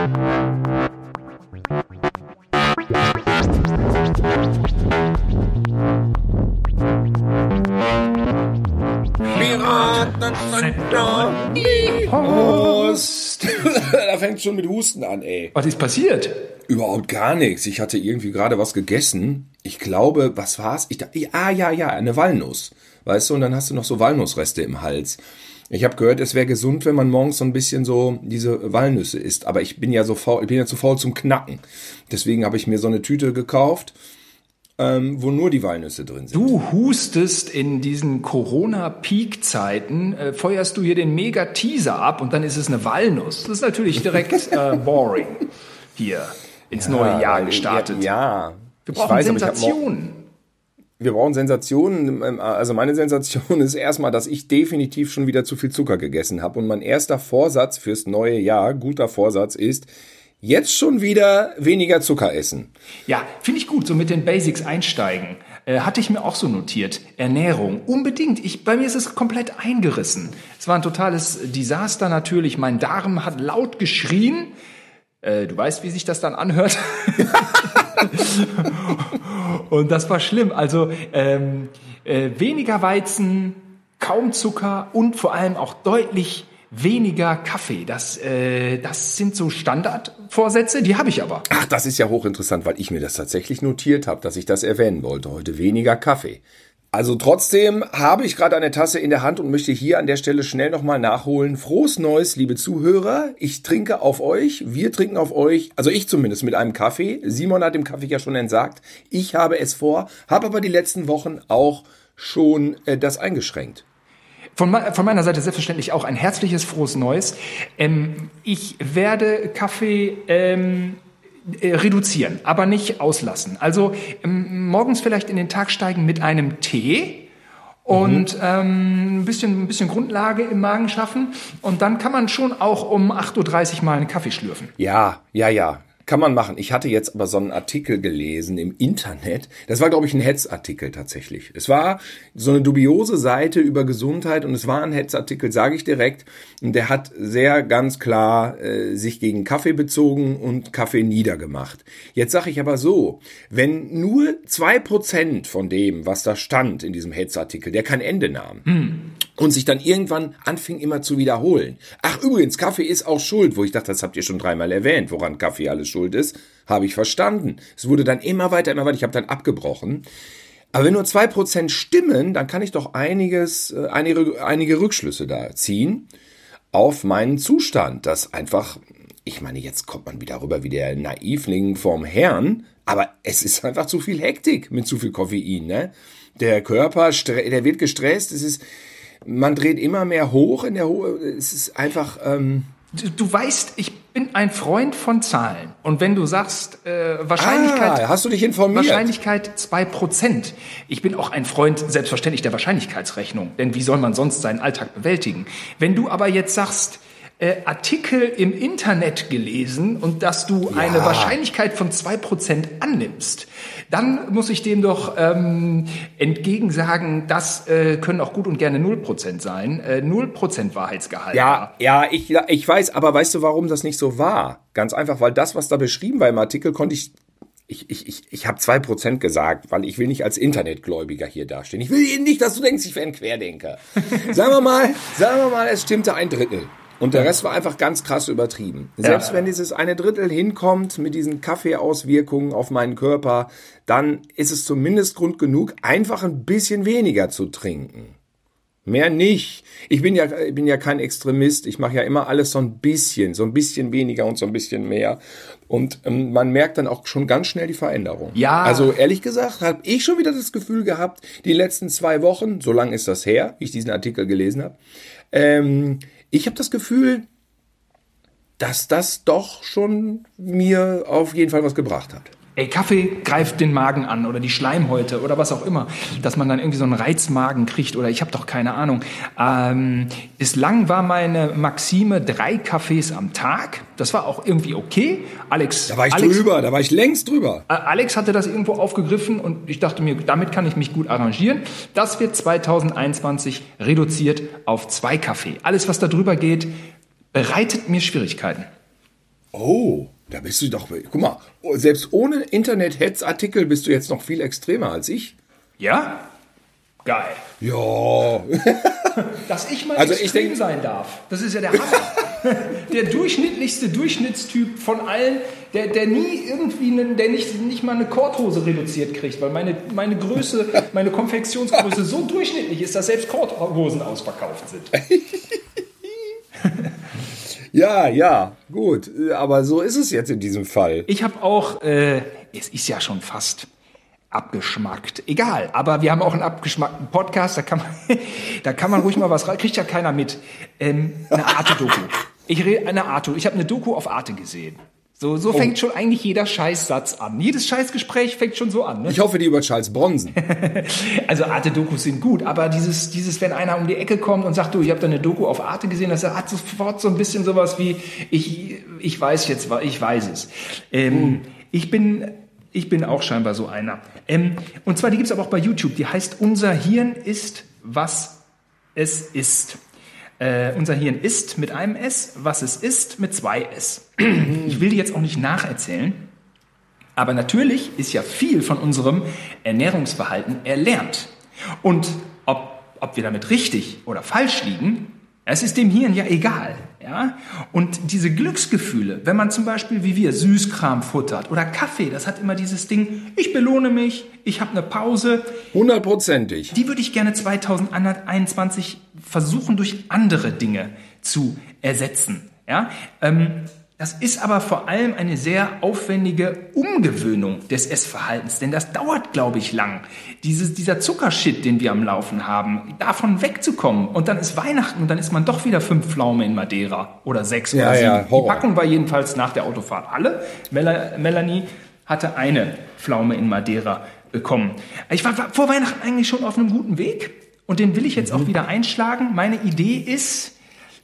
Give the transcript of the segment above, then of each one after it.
Da fängt schon mit Husten an, ey. Was ist passiert? Überhaupt gar nichts. Ich hatte irgendwie gerade was gegessen. Ich glaube, was war's? Ich dachte, ah, ja, ja, eine Walnuss. Weißt du, und dann hast du noch so Walnussreste im Hals. Ich habe gehört, es wäre gesund, wenn man morgens so ein bisschen so diese Walnüsse isst. Aber ich bin ja so faul, ich bin ja zu faul zum Knacken. Deswegen habe ich mir so eine Tüte gekauft ähm, wo nur die Walnüsse drin sind. Du hustest in diesen Corona-Peak-Zeiten, äh, feuerst du hier den Mega-Teaser ab und dann ist es eine Walnuss. Das ist natürlich direkt äh, boring hier ins ja, neue Jahr gestartet. Ja, wir brauchen weiß, Sensationen. Wir brauchen Sensationen. Also meine Sensation ist erstmal, dass ich definitiv schon wieder zu viel Zucker gegessen habe. Und mein erster Vorsatz fürs neue Jahr, guter Vorsatz ist, Jetzt schon wieder weniger Zucker essen. Ja, finde ich gut, so mit den Basics einsteigen. Äh, hatte ich mir auch so notiert. Ernährung, unbedingt. Ich, bei mir ist es komplett eingerissen. Es war ein totales Desaster natürlich. Mein Darm hat laut geschrien. Äh, du weißt, wie sich das dann anhört. Und das war schlimm. Also ähm, äh, weniger Weizen, kaum Zucker und vor allem auch deutlich weniger Kaffee. Das, äh, das sind so Standardvorsätze, die habe ich aber. Ach, das ist ja hochinteressant, weil ich mir das tatsächlich notiert habe, dass ich das erwähnen wollte heute. Weniger Kaffee. Also trotzdem habe ich gerade eine Tasse in der Hand und möchte hier an der Stelle schnell nochmal nachholen. Frohes Neues, liebe Zuhörer. Ich trinke auf euch, wir trinken auf euch, also ich zumindest mit einem Kaffee. Simon hat dem Kaffee ja schon entsagt. Ich habe es vor, habe aber die letzten Wochen auch schon äh, das eingeschränkt. Von, von, meiner Seite selbstverständlich auch ein herzliches frohes Neues. Ähm, ich werde Kaffee ähm, äh, reduzieren, aber nicht auslassen. Also ähm, morgens vielleicht in den Tag steigen mit einem Tee und mhm. ähm, ein, bisschen, ein bisschen Grundlage im Magen schaffen. Und dann kann man schon auch um 8.30 Uhr mal einen Kaffee schlürfen. Ja, ja, ja. Kann man machen. Ich hatte jetzt aber so einen Artikel gelesen im Internet. Das war, glaube ich, ein Hetzartikel tatsächlich. Es war so eine dubiose Seite über Gesundheit und es war ein Hetzartikel, sage ich direkt. Und der hat sehr ganz klar äh, sich gegen Kaffee bezogen und Kaffee niedergemacht. Jetzt sage ich aber so, wenn nur zwei Prozent von dem, was da stand in diesem Hetzartikel, der kein Ende nahm, mhm und sich dann irgendwann anfing immer zu wiederholen. Ach übrigens, Kaffee ist auch schuld, wo ich dachte, das habt ihr schon dreimal erwähnt, woran Kaffee alles schuld ist, habe ich verstanden. Es wurde dann immer weiter, immer weiter, ich habe dann abgebrochen. Aber wenn nur zwei Prozent stimmen, dann kann ich doch einiges, äh, einige, einige Rückschlüsse da ziehen auf meinen Zustand, dass einfach, ich meine, jetzt kommt man wieder rüber wie der Naivling vom Herrn, aber es ist einfach zu viel Hektik mit zu viel Koffein, ne? Der Körper, der wird gestresst, es ist, man dreht immer mehr hoch in der Hohe. Es ist einfach. Ähm du, du, weißt, ich bin ein Freund von Zahlen. Und wenn du sagst, äh, Wahrscheinlichkeit. Ah, hast du dich informiert? Wahrscheinlichkeit zwei Prozent. Ich bin auch ein Freund, selbstverständlich, der Wahrscheinlichkeitsrechnung. Denn wie soll man sonst seinen Alltag bewältigen? Wenn du aber jetzt sagst, äh, Artikel im Internet gelesen und dass du ja. eine Wahrscheinlichkeit von zwei Prozent annimmst, dann muss ich dem doch ähm, entgegen sagen, das äh, können auch gut und gerne null Prozent sein. Äh, null Prozent Wahrheitsgehalt. Ja, ja, ich, ich weiß, aber weißt du, warum das nicht so war? Ganz einfach, weil das, was da beschrieben war im Artikel, konnte ich ich, ich, ich, ich habe zwei Prozent gesagt, weil ich will nicht als Internetgläubiger hier dastehen. Ich will nicht, dass du denkst, ich wäre ein Querdenker. sagen wir mal, sagen wir mal, es stimmte ein Drittel. Und der Rest war einfach ganz krass übertrieben. Selbst ja. wenn dieses eine Drittel hinkommt mit diesen Kaffeeauswirkungen auf meinen Körper, dann ist es zumindest Grund genug, einfach ein bisschen weniger zu trinken. Mehr nicht. Ich bin ja, ich bin ja kein Extremist. Ich mache ja immer alles so ein bisschen, so ein bisschen weniger und so ein bisschen mehr. Und ähm, man merkt dann auch schon ganz schnell die Veränderung. Ja. Also ehrlich gesagt habe ich schon wieder das Gefühl gehabt, die letzten zwei Wochen, so lange ist das her, wie ich diesen Artikel gelesen habe, ähm, ich habe das Gefühl, dass das doch schon mir auf jeden Fall was gebracht hat. Ey, Kaffee greift den Magen an oder die Schleimhäute oder was auch immer, dass man dann irgendwie so einen Reizmagen kriegt oder ich habe doch keine Ahnung. Ähm, bislang war meine Maxime drei Kaffees am Tag. Das war auch irgendwie okay. Alex, da war ich Alex, drüber, da war ich längst drüber. Alex hatte das irgendwo aufgegriffen und ich dachte mir, damit kann ich mich gut arrangieren. Das wird 2021 reduziert auf zwei Kaffee. Alles, was da drüber geht, bereitet mir Schwierigkeiten. Oh, da bist du doch. Guck mal, selbst ohne Internet-Hetzartikel bist du jetzt noch viel extremer als ich. Ja? Geil. Ja. Dass ich mal Also extrem ich denk- sein darf. Das ist ja der Hammer. der durchschnittlichste Durchschnittstyp von allen, der, der nie irgendwie, einen, der nicht, nicht mal eine Korthose reduziert kriegt, weil meine, meine Größe, meine Konfektionsgröße so durchschnittlich ist, dass selbst Korthosen ausverkauft sind. Ja, ja, gut. Aber so ist es jetzt in diesem Fall. Ich habe auch, äh, es ist ja schon fast abgeschmackt. Egal, aber wir haben auch einen abgeschmackten Podcast, da kann man, da kann man ruhig mal was rein, kriegt ja keiner mit. Ähm, eine Arte-Doku. Ich rede eine Arte, ich habe eine Doku auf Arte gesehen. So, so fängt schon eigentlich jeder Scheißsatz an. Jedes Scheißgespräch fängt schon so an. Ne? Ich hoffe, die über Charles Bronson. Also Arte-Dokus sind gut, aber dieses, dieses, wenn einer um die Ecke kommt und sagt, du, ich habe da eine Doku auf Arte gesehen, das hat sofort so ein bisschen sowas wie, ich, ich weiß jetzt, ich weiß es. Ähm, Ich bin, ich bin auch scheinbar so einer. Ähm, und zwar, die gibt's aber auch bei YouTube. Die heißt Unser Hirn ist, was es ist. Äh, unser Hirn ist mit einem S, was es ist mit zwei S. Ich will die jetzt auch nicht nacherzählen. Aber natürlich ist ja viel von unserem Ernährungsverhalten erlernt. Und ob, ob wir damit richtig oder falsch liegen, es ist dem Hirn ja egal. Ja? Und diese Glücksgefühle, wenn man zum Beispiel wie wir Süßkram futtert oder Kaffee, das hat immer dieses Ding, ich belohne mich, ich habe eine Pause, Hundertprozentig. die würde ich gerne 2021 versuchen, durch andere Dinge zu ersetzen. Ja? Ähm, das ist aber vor allem eine sehr aufwendige Umgewöhnung des Essverhaltens, denn das dauert, glaube ich, lang. Dieses, dieser Zuckershit, den wir am Laufen haben, davon wegzukommen. Und dann ist Weihnachten und dann ist man doch wieder fünf Pflaume in Madeira oder sechs Ja, oder sieben. ja, Die. Packung war jedenfalls nach der Autofahrt alle. Mela Melanie hatte eine Pflaume in Madeira bekommen. Ich war war vor Weihnachten eigentlich schon auf einem guten Weg und den will ich jetzt auch wieder einschlagen. Meine Idee ist,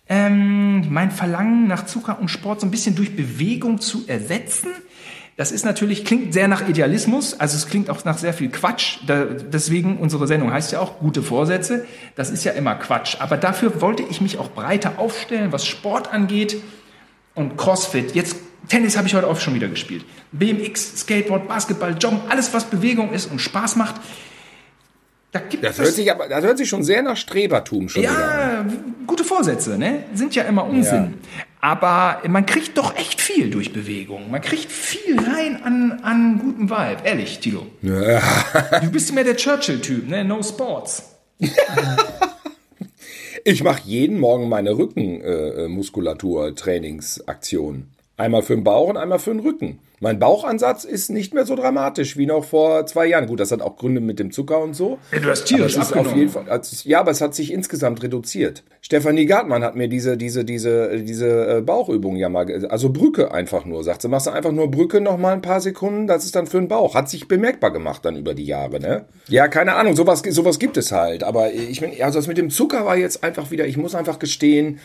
ähm, mein Verlangen nach Zucker und Sport so ein bisschen durch Bewegung zu ersetzen. Das ist natürlich, klingt sehr nach Idealismus, also es klingt auch nach sehr viel Quatsch. Da, deswegen, unsere Sendung heißt ja auch gute Vorsätze. Das ist ja immer Quatsch. Aber dafür wollte ich mich auch breiter aufstellen, was Sport angeht und Crossfit. Jetzt Tennis habe ich heute auch schon wieder gespielt. BMX, Skateboard, Basketball, Joggen, alles was Bewegung ist und Spaß macht. Da gibt Das hört sich aber, das hört sich schon sehr nach Strebertum schon wieder an. ja, gute Vorsätze, ne? Sind ja immer Unsinn. Aber man kriegt doch echt viel durch Bewegung. Man kriegt viel rein an, an gutem Vibe. Ehrlich, Tilo. Du bist mehr der Churchill-Typ, ne? No Sports. Ich mache jeden Morgen meine Rückenmuskulatur-Trainingsaktion. Einmal für den Bauch und einmal für den Rücken. Mein Bauchansatz ist nicht mehr so dramatisch wie noch vor zwei Jahren. Gut, das hat auch Gründe mit dem Zucker und so. Ja, du hast tierisch es ist auf abgenommen. jeden Fall, also ja, aber es hat sich insgesamt reduziert. Stefanie Gartmann hat mir diese, diese, diese, diese äh, Bauchübung ja mal, also Brücke einfach nur, sagt sie, machst du einfach nur Brücke noch mal ein paar Sekunden, das ist dann für den Bauch. Hat sich bemerkbar gemacht dann über die Jahre, ne? Ja, keine Ahnung, sowas, sowas gibt es halt. Aber ich bin, also das mit dem Zucker war jetzt einfach wieder, ich muss einfach gestehen,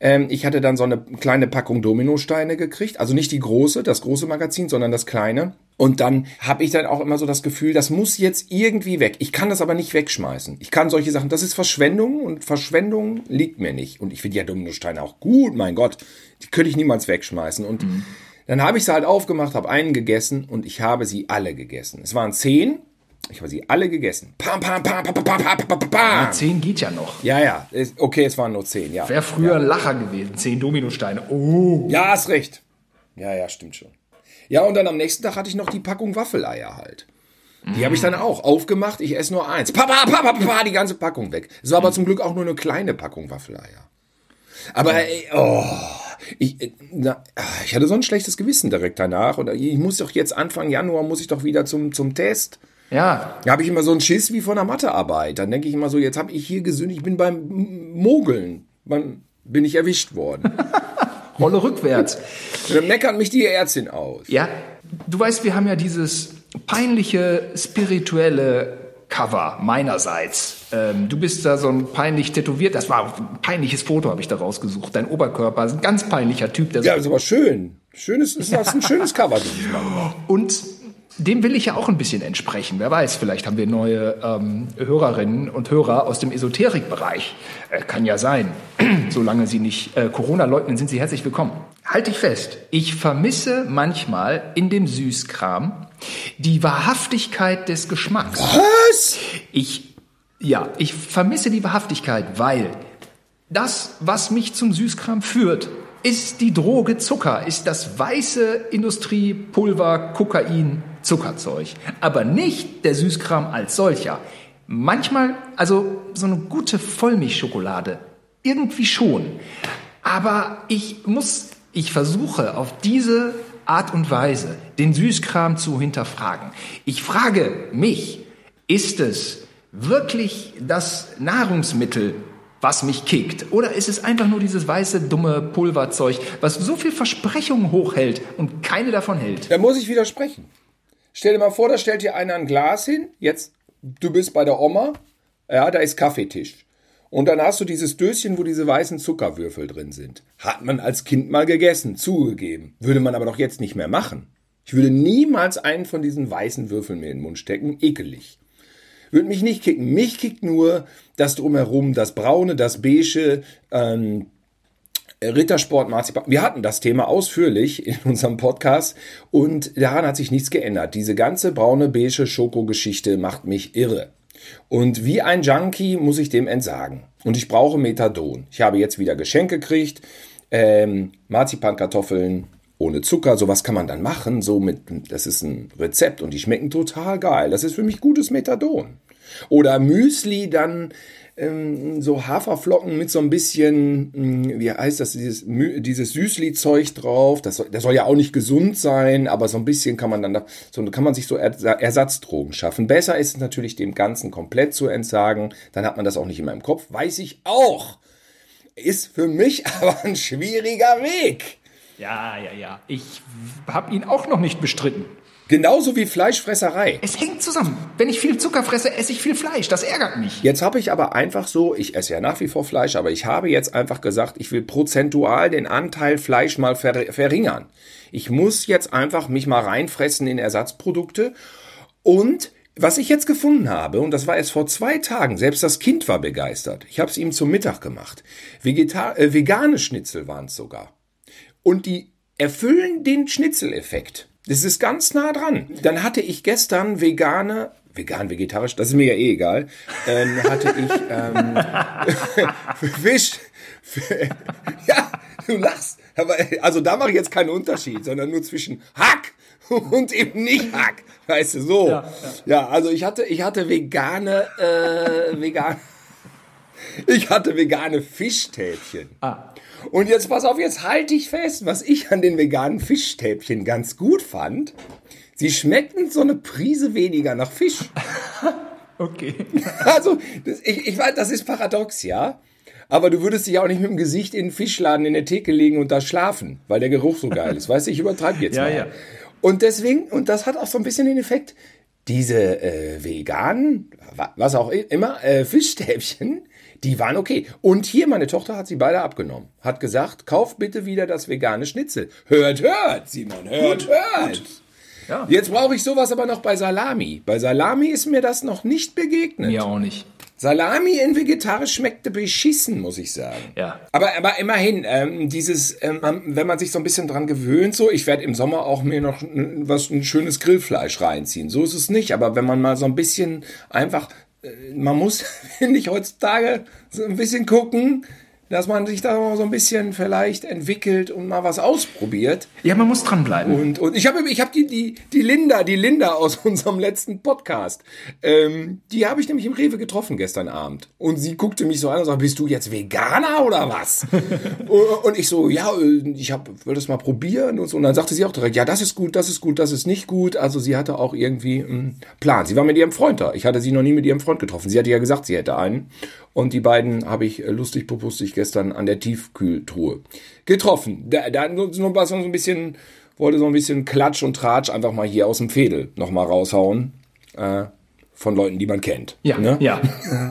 ähm, ich hatte dann so eine kleine Packung Dominosteine gekriegt. Also nicht die große, das große Magazin, sondern das kleine. Und dann habe ich dann auch immer so das Gefühl, das muss jetzt irgendwie weg. Ich kann das aber nicht wegschmeißen. Ich kann solche Sachen, das ist Verschwendung und Verschwendung liegt mir nicht. Und ich finde ja Dominosteine auch gut, mein Gott. Die könnte ich niemals wegschmeißen. Und dann habe ich sie halt aufgemacht, habe einen gegessen und ich habe sie alle gegessen. Es waren zehn. Ich habe sie alle gegessen. Pam, pam, pam, pam, pam, pam, pam, pam. Ja, zehn geht ja noch. Ja, ja. Okay, es waren nur zehn, ja. Wäre früher ein. Lacher gewesen. Zehn Dominosteine. Oh. Ja, hast recht. Ja, ja, stimmt schon. Ja, und dann am nächsten Tag hatte ich noch die Packung Waffeleier halt. Die habe ich dann auch aufgemacht. Ich esse nur eins. Papa, papa, papa, die ganze Packung weg. Es war aber zum Glück auch nur eine kleine Packung Waffeleier. Aber ey, oh, ich, äh, na, ah, ich hatte so ein schlechtes Gewissen direkt danach. Und ich muss doch jetzt Anfang Januar muss ich doch wieder zum, zum Test. Ja, Da habe ich immer so einen Schiss wie von der Mathearbeit. Dann denke ich immer so, jetzt habe ich hier gesündigt, ich bin beim Mogeln. Beim, bin ich erwischt worden. Rolle rückwärts. Dann meckert mich die Ärztin aus. Ja, du weißt, wir haben ja dieses peinliche spirituelle Cover meinerseits. Ähm, du bist da so ein peinlich tätowiert. Das war ein peinliches Foto, habe ich da rausgesucht. Dein Oberkörper ist ein ganz peinlicher Typ. Der so Ja, ist aber schön. Schönes, ist das ein schönes Cover. Und dem will ich ja auch ein bisschen entsprechen. Wer weiß, vielleicht haben wir neue ähm, Hörerinnen und Hörer aus dem Esoterikbereich. Äh, kann ja sein. Solange Sie nicht äh, Corona leugnen, sind Sie herzlich willkommen. Halte ich fest. Ich vermisse manchmal in dem Süßkram die Wahrhaftigkeit des Geschmacks. Was? Ich, ja, ich vermisse die Wahrhaftigkeit, weil das, was mich zum Süßkram führt, ist die Droge Zucker, ist das weiße Industriepulver, Kokain, Zuckerzeug. Aber nicht der Süßkram als solcher. Manchmal, also so eine gute Vollmilchschokolade. Irgendwie schon. Aber ich muss, ich versuche auf diese Art und Weise den Süßkram zu hinterfragen. Ich frage mich, ist es wirklich das Nahrungsmittel, was mich kickt? Oder ist es einfach nur dieses weiße, dumme Pulverzeug, was so viel Versprechungen hochhält und keine davon hält? Da muss ich widersprechen. Stell dir mal vor, da stellt dir einer ein Glas hin. Jetzt, du bist bei der Oma. Ja, da ist Kaffeetisch. Und dann hast du dieses Döschen, wo diese weißen Zuckerwürfel drin sind. Hat man als Kind mal gegessen, zugegeben. Würde man aber doch jetzt nicht mehr machen. Ich würde niemals einen von diesen weißen Würfeln mir in den Mund stecken. Ekelig. Würde mich nicht kicken. Mich kickt nur das drumherum, das braune, das beige, ähm, Rittersport, Marzipan. Wir hatten das Thema ausführlich in unserem Podcast und daran hat sich nichts geändert. Diese ganze braune, beige Schokogeschichte macht mich irre. Und wie ein Junkie muss ich dem entsagen. Und ich brauche Methadon. Ich habe jetzt wieder Geschenke gekriegt. Ähm, Marzipankartoffeln ohne Zucker. Sowas kann man dann machen. So mit, das ist ein Rezept und die schmecken total geil. Das ist für mich gutes Methadon. Oder Müsli dann ähm, so Haferflocken mit so ein bisschen, hm, wie heißt das, dieses, dieses Süßli-Zeug drauf. Das soll, das soll ja auch nicht gesund sein, aber so ein bisschen kann man dann, da, so kann man sich so Ersatzdrogen schaffen. Besser ist es natürlich, dem Ganzen komplett zu entsagen. Dann hat man das auch nicht immer im Kopf. Weiß ich auch. Ist für mich aber ein schwieriger Weg. Ja, ja, ja. Ich habe ihn auch noch nicht bestritten. Genauso wie Fleischfresserei. Es hängt zusammen. Wenn ich viel Zucker fresse, esse ich viel Fleisch. Das ärgert mich. Jetzt habe ich aber einfach so, ich esse ja nach wie vor Fleisch, aber ich habe jetzt einfach gesagt, ich will prozentual den Anteil Fleisch mal ver verringern. Ich muss jetzt einfach mich mal reinfressen in Ersatzprodukte und was ich jetzt gefunden habe, und das war erst vor zwei Tagen, selbst das Kind war begeistert. Ich habe es ihm zum Mittag gemacht. Vegetar äh, vegane Schnitzel waren es sogar. Und die erfüllen den Schnitzeleffekt. Das ist ganz nah dran. Dann hatte ich gestern vegane, vegan, vegetarisch, das ist mir ja eh egal, ähm, hatte ich ähm, Fisch. ja, du lachst. Aber, also da mache ich jetzt keinen Unterschied, sondern nur zwischen Hack und eben nicht Hack. Weißt du, so. Ja, ja. ja also ich hatte, ich hatte vegane, äh, vegan. Ich hatte vegane Fischstäbchen. Ah. Und jetzt pass auf, jetzt halte ich fest, was ich an den veganen Fischstäbchen ganz gut fand. Sie schmeckten so eine Prise weniger nach Fisch. okay. Also, das, ich, ich weiß, das ist paradox, ja. Aber du würdest dich auch nicht mit dem Gesicht in den Fischladen in der Theke legen und da schlafen, weil der Geruch so geil ist. Weißt du, ich übertreibe jetzt ja, mal. Ja. Und deswegen, und das hat auch so ein bisschen den Effekt, diese äh, veganen, was auch immer, äh, Fischstäbchen, die waren okay. Und hier, meine Tochter hat sie beide abgenommen. Hat gesagt, kauf bitte wieder das vegane Schnitzel. Hört, hört, Simon, hört, gut, hört. Gut. Ja. Jetzt brauche ich sowas aber noch bei Salami. Bei Salami ist mir das noch nicht begegnet. Mir auch nicht. Salami in vegetarisch schmeckte beschissen, muss ich sagen. Ja. Aber, aber immerhin, ähm, dieses, ähm, wenn man sich so ein bisschen dran gewöhnt, so, ich werde im Sommer auch mir noch was ein schönes Grillfleisch reinziehen. So ist es nicht. Aber wenn man mal so ein bisschen einfach man muss, finde ich, heutzutage so ein bisschen gucken, dass man sich da mal so ein bisschen vielleicht entwickelt und mal was ausprobiert. Ja, man muss dranbleiben. Und, und ich habe ich hab die, die, die Linda, die Linda aus unserem letzten Podcast, ähm, die habe ich nämlich im Rewe getroffen gestern Abend. Und sie guckte mich so an und sagte, bist du jetzt Veganer oder was? und ich so, ja, ich hab, will das mal probieren und so. Und dann sagte sie auch direkt, ja, das ist gut, das ist gut, das ist nicht gut. Also sie hatte auch irgendwie einen Plan. Sie war mit ihrem Freund da. Ich hatte sie noch nie mit ihrem Freund getroffen. Sie hatte ja gesagt, sie hätte einen. Und die beiden habe ich äh, lustig popustig gestern an der Tiefkühltruhe getroffen. Da, da so ein bisschen, wollte so ein bisschen Klatsch und Tratsch einfach mal hier aus dem Fädel nochmal raushauen. Äh, von Leuten, die man kennt. Ja, ne? ja.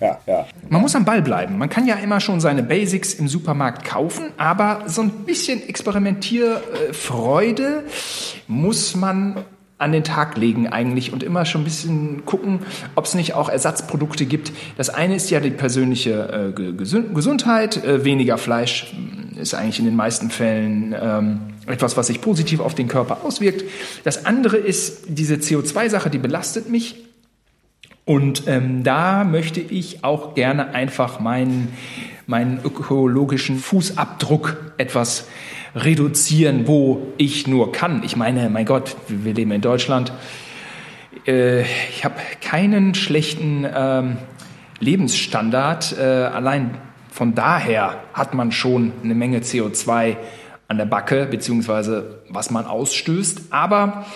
ja, ja. Man muss am Ball bleiben. Man kann ja immer schon seine Basics im Supermarkt kaufen, aber so ein bisschen Experimentierfreude muss man an den Tag legen eigentlich und immer schon ein bisschen gucken, ob es nicht auch Ersatzprodukte gibt. Das eine ist ja die persönliche äh, Gesundheit. Äh, weniger Fleisch hm, ist eigentlich in den meisten Fällen ähm, etwas, was sich positiv auf den Körper auswirkt. Das andere ist diese CO2-Sache, die belastet mich. Und ähm, da möchte ich auch gerne einfach meinen, meinen ökologischen Fußabdruck etwas reduzieren, wo ich nur kann. Ich meine, mein Gott, wir leben in Deutschland. Äh, ich habe keinen schlechten ähm, Lebensstandard. Äh, allein von daher hat man schon eine Menge CO2 an der Backe, beziehungsweise was man ausstößt. Aber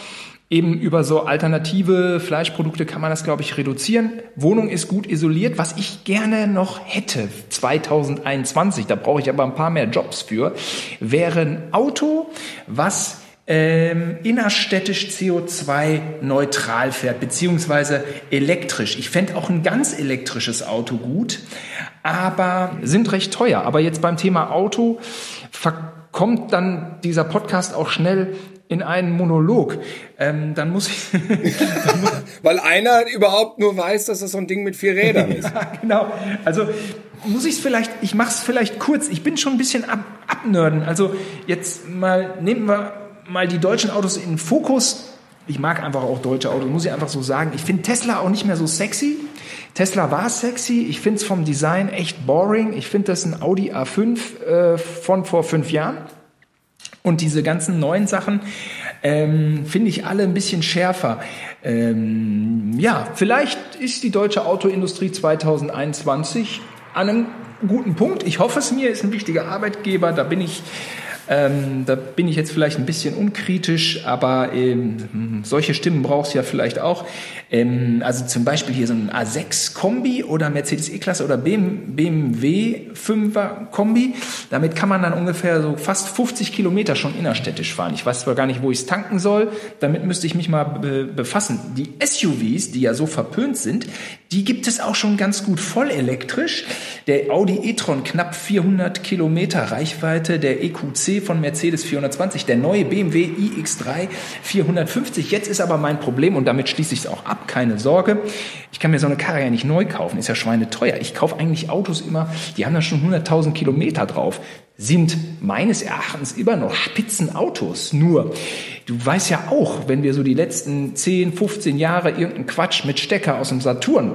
Eben über so alternative Fleischprodukte kann man das, glaube ich, reduzieren. Wohnung ist gut isoliert. Was ich gerne noch hätte 2021, da brauche ich aber ein paar mehr Jobs für, wäre ein Auto, was ähm, innerstädtisch CO2-neutral fährt, beziehungsweise elektrisch. Ich fände auch ein ganz elektrisches Auto gut, aber sind recht teuer. Aber jetzt beim Thema Auto verkommt dann dieser Podcast auch schnell in einen Monolog, ähm, dann muss ich. dann muss Weil einer überhaupt nur weiß, dass das so ein Ding mit vier Rädern ist. ja, genau. Also muss ich es vielleicht, ich mache es vielleicht kurz. Ich bin schon ein bisschen ab, abnörden. Also jetzt mal nehmen wir mal die deutschen Autos in den Fokus. Ich mag einfach auch deutsche Autos, muss ich einfach so sagen. Ich finde Tesla auch nicht mehr so sexy. Tesla war sexy. Ich finde es vom Design echt boring. Ich finde das ein Audi A5 äh, von vor fünf Jahren. Und diese ganzen neuen Sachen ähm, finde ich alle ein bisschen schärfer. Ähm, ja, vielleicht ist die deutsche Autoindustrie 2021 an einem guten Punkt. Ich hoffe es mir, ist ein wichtiger Arbeitgeber. Da bin ich ähm, da bin ich jetzt vielleicht ein bisschen unkritisch, aber ähm, solche Stimmen brauchst du ja vielleicht auch. Ähm, also zum Beispiel hier so ein A6-Kombi oder Mercedes E-Klasse oder BMW 5er Kombi. Damit kann man dann ungefähr so fast 50 Kilometer schon innerstädtisch fahren. Ich weiß zwar gar nicht, wo ich es tanken soll. Damit müsste ich mich mal be befassen. Die SUVs, die ja so verpönt sind, die gibt es auch schon ganz gut voll elektrisch. Der Audi e-tron knapp 400 Kilometer Reichweite, der EQC von Mercedes 420, der neue BMW iX3 450. Jetzt ist aber mein Problem und damit schließe ich es auch ab, keine Sorge. Ich kann mir so eine Karre ja nicht neu kaufen, ist ja schweineteuer. Ich kaufe eigentlich Autos immer, die haben da schon 100.000 Kilometer drauf sind meines Erachtens immer noch Spitzenautos. Nur, du weißt ja auch, wenn wir so die letzten 10, 15 Jahre irgendeinen Quatsch mit Stecker aus dem Saturn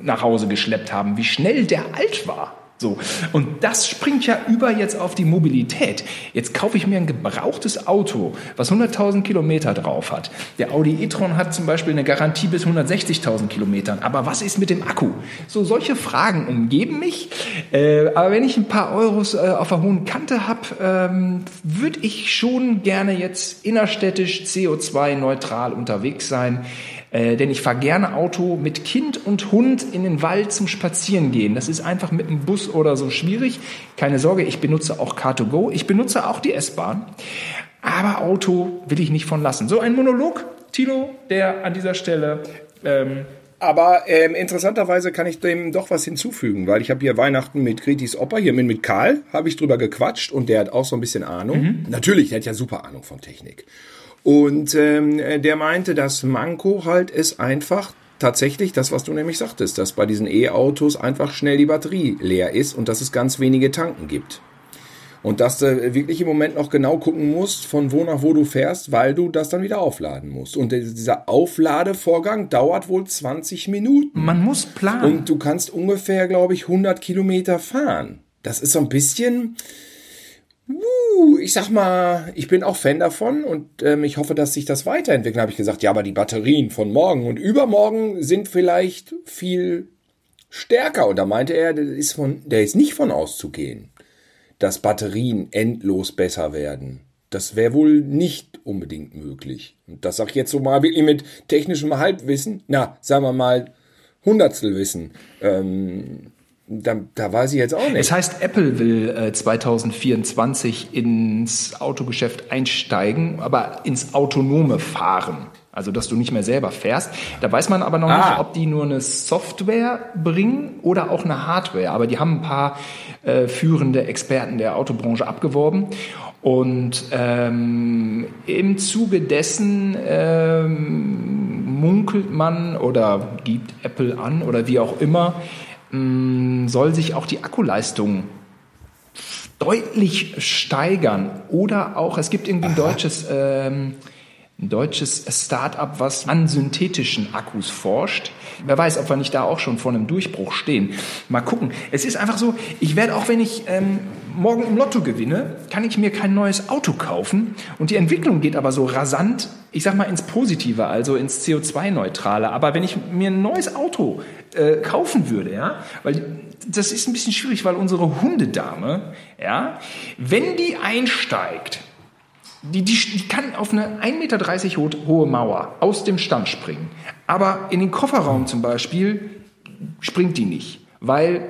nach Hause geschleppt haben, wie schnell der alt war. So. Und das springt ja über jetzt auf die Mobilität. Jetzt kaufe ich mir ein gebrauchtes Auto, was 100.000 Kilometer drauf hat. Der Audi e-tron hat zum Beispiel eine Garantie bis 160.000 Kilometern. Aber was ist mit dem Akku? So, solche Fragen umgeben mich. Äh, aber wenn ich ein paar Euros äh, auf der hohen Kante habe, ähm, würde ich schon gerne jetzt innerstädtisch CO2-neutral unterwegs sein. Äh, denn ich fahre gerne Auto mit Kind und Hund in den Wald zum Spazierengehen. Das ist einfach mit dem Bus oder so schwierig. Keine Sorge, ich benutze auch Car2Go. Ich benutze auch die S-Bahn. Aber Auto will ich nicht von lassen. So ein Monolog, Tilo, der an dieser Stelle ähm, aber ähm, interessanterweise kann ich dem doch was hinzufügen, weil ich habe hier Weihnachten mit Gretis Opa, hier mit, mit Karl, habe ich drüber gequatscht und der hat auch so ein bisschen Ahnung. Mhm. Natürlich, der hat ja super Ahnung von Technik. Und ähm, der meinte, das Manko halt ist einfach tatsächlich das, was du nämlich sagtest, dass bei diesen E-Autos einfach schnell die Batterie leer ist und dass es ganz wenige Tanken gibt. Und dass du wirklich im Moment noch genau gucken musst, von wo nach wo du fährst, weil du das dann wieder aufladen musst. Und dieser Aufladevorgang dauert wohl 20 Minuten. Man muss planen. Und du kannst ungefähr, glaube ich, 100 Kilometer fahren. Das ist so ein bisschen, ich sag mal, ich bin auch Fan davon und ähm, ich hoffe, dass sich das weiterentwickelt. Habe ich gesagt, ja, aber die Batterien von morgen und übermorgen sind vielleicht viel stärker. Und da meinte er, der ist, von, der ist nicht von auszugehen, dass Batterien endlos besser werden. Das wäre wohl nicht unbedingt möglich. Und das sag ich jetzt so mal wirklich mit technischem Halbwissen. Na, sagen wir mal Hundertstelwissen. Ähm, da, da weiß ich jetzt auch nicht. Es heißt, Apple will äh, 2024 ins Autogeschäft einsteigen, aber ins autonome Fahren. Also, dass du nicht mehr selber fährst. Da weiß man aber noch Ah. nicht, ob die nur eine Software bringen oder auch eine Hardware. Aber die haben ein paar äh, führende Experten der Autobranche abgeworben. Und ähm, im Zuge dessen ähm, munkelt man oder gibt Apple an oder wie auch immer, soll sich auch die Akkuleistung deutlich steigern. Oder auch, es gibt irgendwie ein deutsches, ähm, ein deutsches Start-up, was an synthetischen Akkus forscht. Wer weiß, ob wir nicht da auch schon vor einem Durchbruch stehen. Mal gucken. Es ist einfach so, ich werde auch, wenn ich ähm, morgen im Lotto gewinne, kann ich mir kein neues Auto kaufen. Und die Entwicklung geht aber so rasant, ich sag mal ins Positive, also ins CO2-Neutrale. Aber wenn ich mir ein neues Auto äh, kaufen würde, ja, weil das ist ein bisschen schwierig, weil unsere Hundedame, ja, wenn die einsteigt, die, die, die kann auf eine 1,30 Meter ho hohe Mauer aus dem Stand springen. Aber in den Kofferraum zum Beispiel springt die nicht. Weil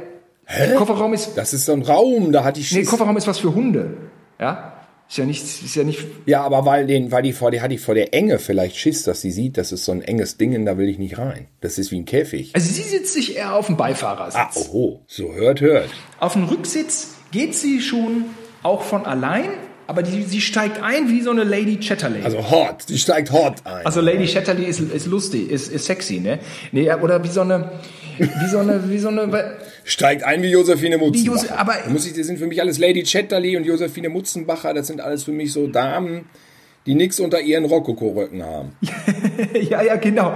Kofferraum ist. Das ist so ein Raum, da hat die Nee, Schiss. Kofferraum ist was für Hunde. Ja? Ist ja nicht, ist ja nicht. ja, aber weil den, weil die vor der hat die vor der Enge vielleicht Schiss, dass sie sieht, das ist so ein enges Ding, da will ich nicht rein. Das ist wie ein Käfig. Also sie sitzt sich eher auf dem Beifahrersitz. Ah, oh, so hört, hört. Auf dem Rücksitz geht sie schon auch von allein, aber die, sie steigt ein wie so eine Lady Chatterley. Also hot, die steigt hot ein. Also Lady Chatterley ist, ist lustig, ist, ist sexy, ne? Nee, oder wie so eine, wie so eine, wie so eine, Steigt ein wie Josephine Mutzenbacher. Jose- aber- Da muss ich, das sind für mich alles Lady Chatterley und Josephine Mutzenbacher. Das sind alles für mich so Damen, die nichts unter ihren Rokoko-Röcken haben. ja, ja, genau.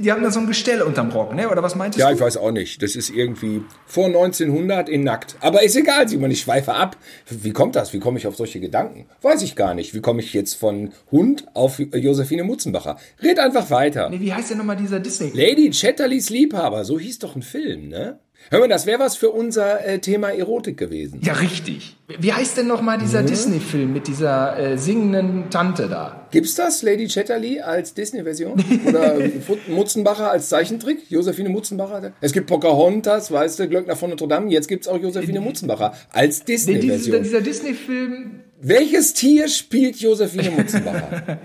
Die haben da so ein Gestell unterm Rock, ne? Oder was meintest Ja, du? ich weiß auch nicht. Das ist irgendwie vor 1900 in nackt. Aber ist egal, Simon, ich schweife ab. Wie kommt das? Wie komme ich auf solche Gedanken? Weiß ich gar nicht. Wie komme ich jetzt von Hund auf Josephine Mutzenbacher? Red einfach weiter. Nee, wie heißt denn nochmal dieser Disney? Lady Chatterleys Liebhaber, so hieß doch ein Film, ne? Hör mal, das wäre was für unser äh, Thema Erotik gewesen. Ja, richtig. Wie heißt denn nochmal dieser Mhm. Disney-Film mit dieser äh, singenden Tante da? Gibt's das, Lady Chatterley als Disney-Version? Oder Mutzenbacher als Zeichentrick? Josephine Mutzenbacher? Es gibt Pocahontas, weißt du, Glöckner von Notre Dame. Jetzt gibt's auch Josephine Mutzenbacher als Nee, dieser, Disney-Version. dieser Disney-Film Welches Tier spielt Josephine Mutzenbacher?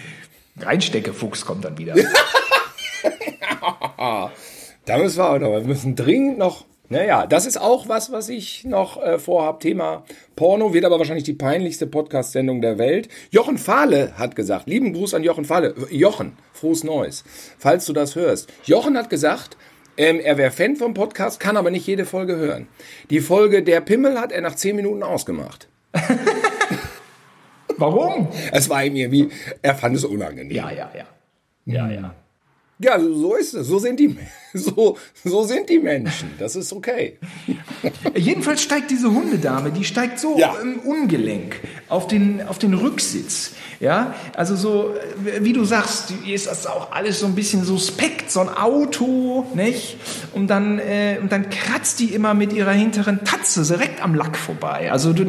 Reinsteckefuchs kommt dann wieder. da müssen wir auch noch, wir müssen dringend noch. Naja, das ist auch was, was ich noch äh, vorhab. Thema Porno wird aber wahrscheinlich die peinlichste Podcast-Sendung der Welt. Jochen Fahle hat gesagt, lieben Gruß an Jochen Fahle. Jochen, frohes Neues, falls du das hörst. Jochen hat gesagt, ähm, er wäre Fan vom Podcast, kann aber nicht jede Folge hören. Die Folge Der Pimmel hat er nach zehn Minuten ausgemacht. Warum? Es war ihm irgendwie, er fand es unangenehm. Ja, ja, ja. Ja, ja. Ja, so ist es. So sind die, so, so sind die Menschen. Das ist okay. Jedenfalls steigt diese Hundedame, die steigt so Ja. im Ungelenk auf den, auf den Rücksitz. Ja, also so, wie du sagst, ist das auch alles so ein bisschen suspekt, so ein Auto, nicht? Und dann, äh, und dann kratzt die immer mit ihrer hinteren Tatze direkt am Lack vorbei. Also, du,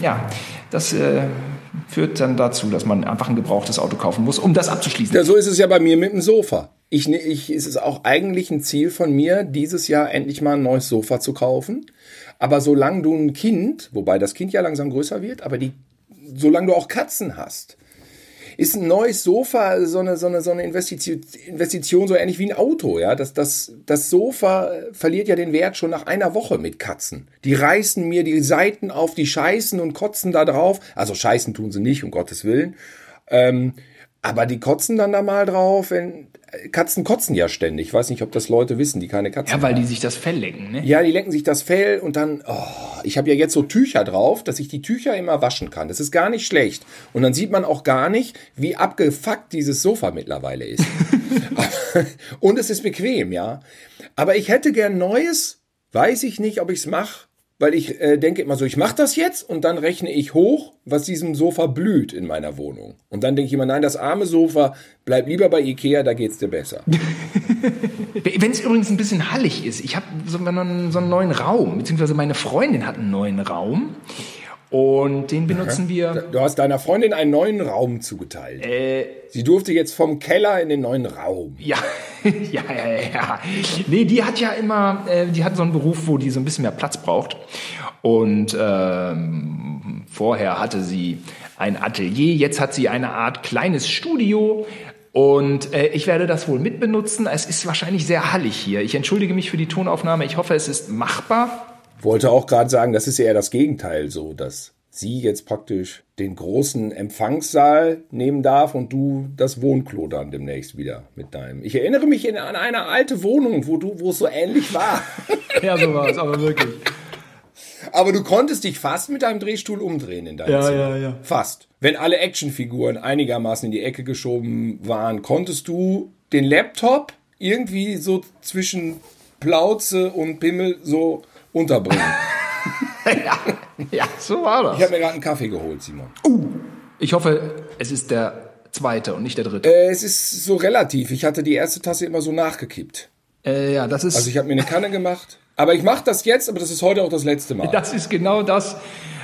ja, das äh, führt dann dazu, dass man einfach ein gebrauchtes Auto kaufen muss, um das abzuschließen. Ja, so ist es ja bei mir mit dem Sofa. Ich, ne- ich, es ist auch eigentlich ein Ziel von mir, dieses Jahr endlich mal ein neues Sofa zu kaufen. Aber solange du ein Kind, wobei das Kind ja langsam größer wird, aber die, solange du auch Katzen hast, ist ein neues Sofa so eine, so eine, so eine Investition, Investition so ähnlich wie ein Auto, ja. Das, das, das Sofa verliert ja den Wert schon nach einer Woche mit Katzen. Die reißen mir die Seiten auf, die scheißen und kotzen da drauf. Also scheißen tun sie nicht, um Gottes Willen. Ähm, aber die kotzen dann da mal drauf, wenn, Katzen kotzen ja ständig. Ich weiß nicht, ob das Leute wissen, die keine Katzen Ja, weil die sich das Fell lecken, ne? ja, die lecken sich das Fell und dann, oh, ich habe ja jetzt so Tücher drauf, dass ich die Tücher immer waschen kann. Das ist gar nicht schlecht. Und dann sieht man auch gar nicht, wie abgefuckt dieses Sofa mittlerweile ist. und es ist bequem, ja. Aber ich hätte gern Neues, weiß ich nicht, ob ich's mache, weil ich äh, denke immer so, ich mache das jetzt und dann rechne ich hoch, was diesem Sofa blüht in meiner Wohnung. Und dann denke ich immer, nein, das arme Sofa, bleib lieber bei Ikea, da geht's dir besser. Wenn es übrigens ein bisschen hallig ist, ich habe so, so einen neuen Raum, beziehungsweise meine Freundin hat einen neuen Raum und den benutzen wir. Du hast deiner Freundin einen neuen Raum zugeteilt. Sie durfte jetzt vom Keller in den neuen Raum. Ja, ja, ja, ja. Nee, die hat ja immer, äh, die hat so einen Beruf, wo die so ein bisschen mehr Platz braucht. Und ähm, vorher hatte sie ein Atelier. Jetzt hat sie eine Art kleines Studio. Und äh, ich werde das wohl mitbenutzen. Es ist wahrscheinlich sehr hallig hier. Ich entschuldige mich für die Tonaufnahme. Ich hoffe, es ist machbar. Wollte auch gerade sagen, das ist ja eher das Gegenteil so, dass sie jetzt praktisch den großen Empfangssaal nehmen darf und du das Wohnklo dann demnächst wieder mit deinem. Ich erinnere mich in, an eine alte Wohnung, wo du, wo es so ähnlich war. Ja, so war es, aber wirklich. Aber du konntest dich fast mit deinem Drehstuhl umdrehen in deinem Ja, Zimmer. ja, ja. Fast. Wenn alle Actionfiguren einigermaßen in die Ecke geschoben waren, konntest du den Laptop irgendwie so zwischen Plauze und Pimmel so unterbringen. ja, ja, so war Ich das. habe mir gerade einen Kaffee geholt, Simon. Ich hoffe, es ist der zweite und nicht der dritte. Äh, es ist so relativ. Ich hatte die erste Tasse immer so nachgekippt. Äh, ja, das ist, Also ich habe mir eine Kanne gemacht. Aber ich mache das jetzt, aber das ist heute auch das letzte Mal. das ist genau das,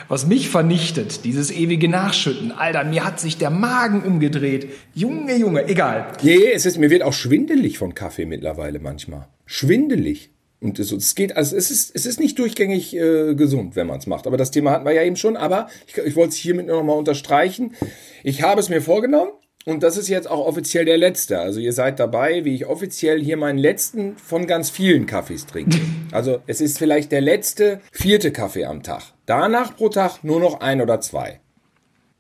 was mich vernichtet. Dieses ewige Nachschütten. Alter, mir hat sich der Magen umgedreht. Junge, Junge, egal. Nee, es ist, mir wird auch schwindelig von Kaffee mittlerweile manchmal. Schwindelig. Und es, es geht, also es ist, es ist nicht durchgängig äh, gesund, wenn man es macht. Aber das Thema hatten wir ja eben schon. Aber ich, ich wollte es hiermit nur noch mal unterstreichen. Ich habe es mir vorgenommen. Und das ist jetzt auch offiziell der letzte. Also ihr seid dabei, wie ich offiziell hier meinen letzten von ganz vielen Kaffees trinke. Also es ist vielleicht der letzte vierte Kaffee am Tag. Danach pro Tag nur noch ein oder zwei.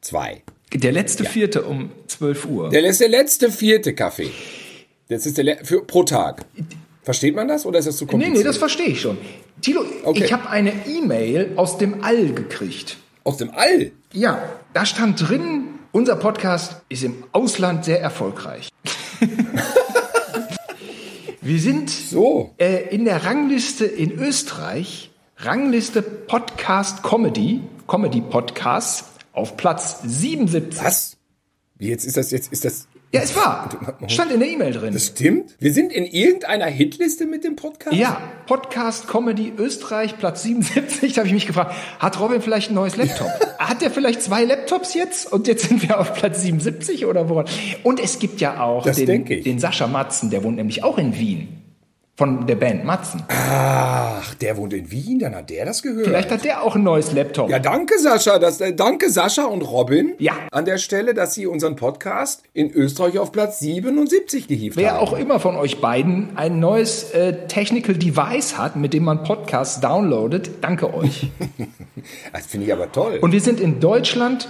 Zwei. Der letzte vierte um 12 Uhr. Der ist der letzte vierte Kaffee. Das ist der le- für, pro Tag. Versteht man das oder ist das zu nee, kompliziert? nee, das verstehe ich schon. Tilo, Okay. ich habe eine E-Mail aus dem All gekriegt. Aus dem All. Ja, da stand drin, unser Podcast ist im Ausland sehr erfolgreich. Wir sind So. äh, in der Rangliste in Österreich, Rangliste Podcast Comedy, Comedy Podcasts, auf Platz 77. Was? Jetzt ist das jetzt ist das Ja, es war. Stand in der E-Mail drin. das stimmt? Wir sind in irgendeiner Hitliste mit dem Podcast? Ja, Podcast Comedy Österreich, Platz 77. Da habe ich mich gefragt, hat Robin vielleicht ein neues Laptop? hat er vielleicht zwei Laptops jetzt? Und jetzt sind wir auf Platz 77 oder woran? Und es gibt ja auch den, den Sascha Matzen, der wohnt nämlich auch in Wien. Von der Band Matzen. Ach, der wohnt in Wien, dann hat der das gehört. Vielleicht hat der auch ein neues Laptop. ja, danke Sascha, das, äh, danke Sascha und Robin Ja. an der Stelle, dass sie unseren Podcast in Österreich auf Platz 77 gehievt Wer haben. auch immer von euch beiden ein neues äh, Technical Device hat, mit dem man Podcasts downloadet, danke euch. Das finde ich aber toll. Und wir sind in Deutschland,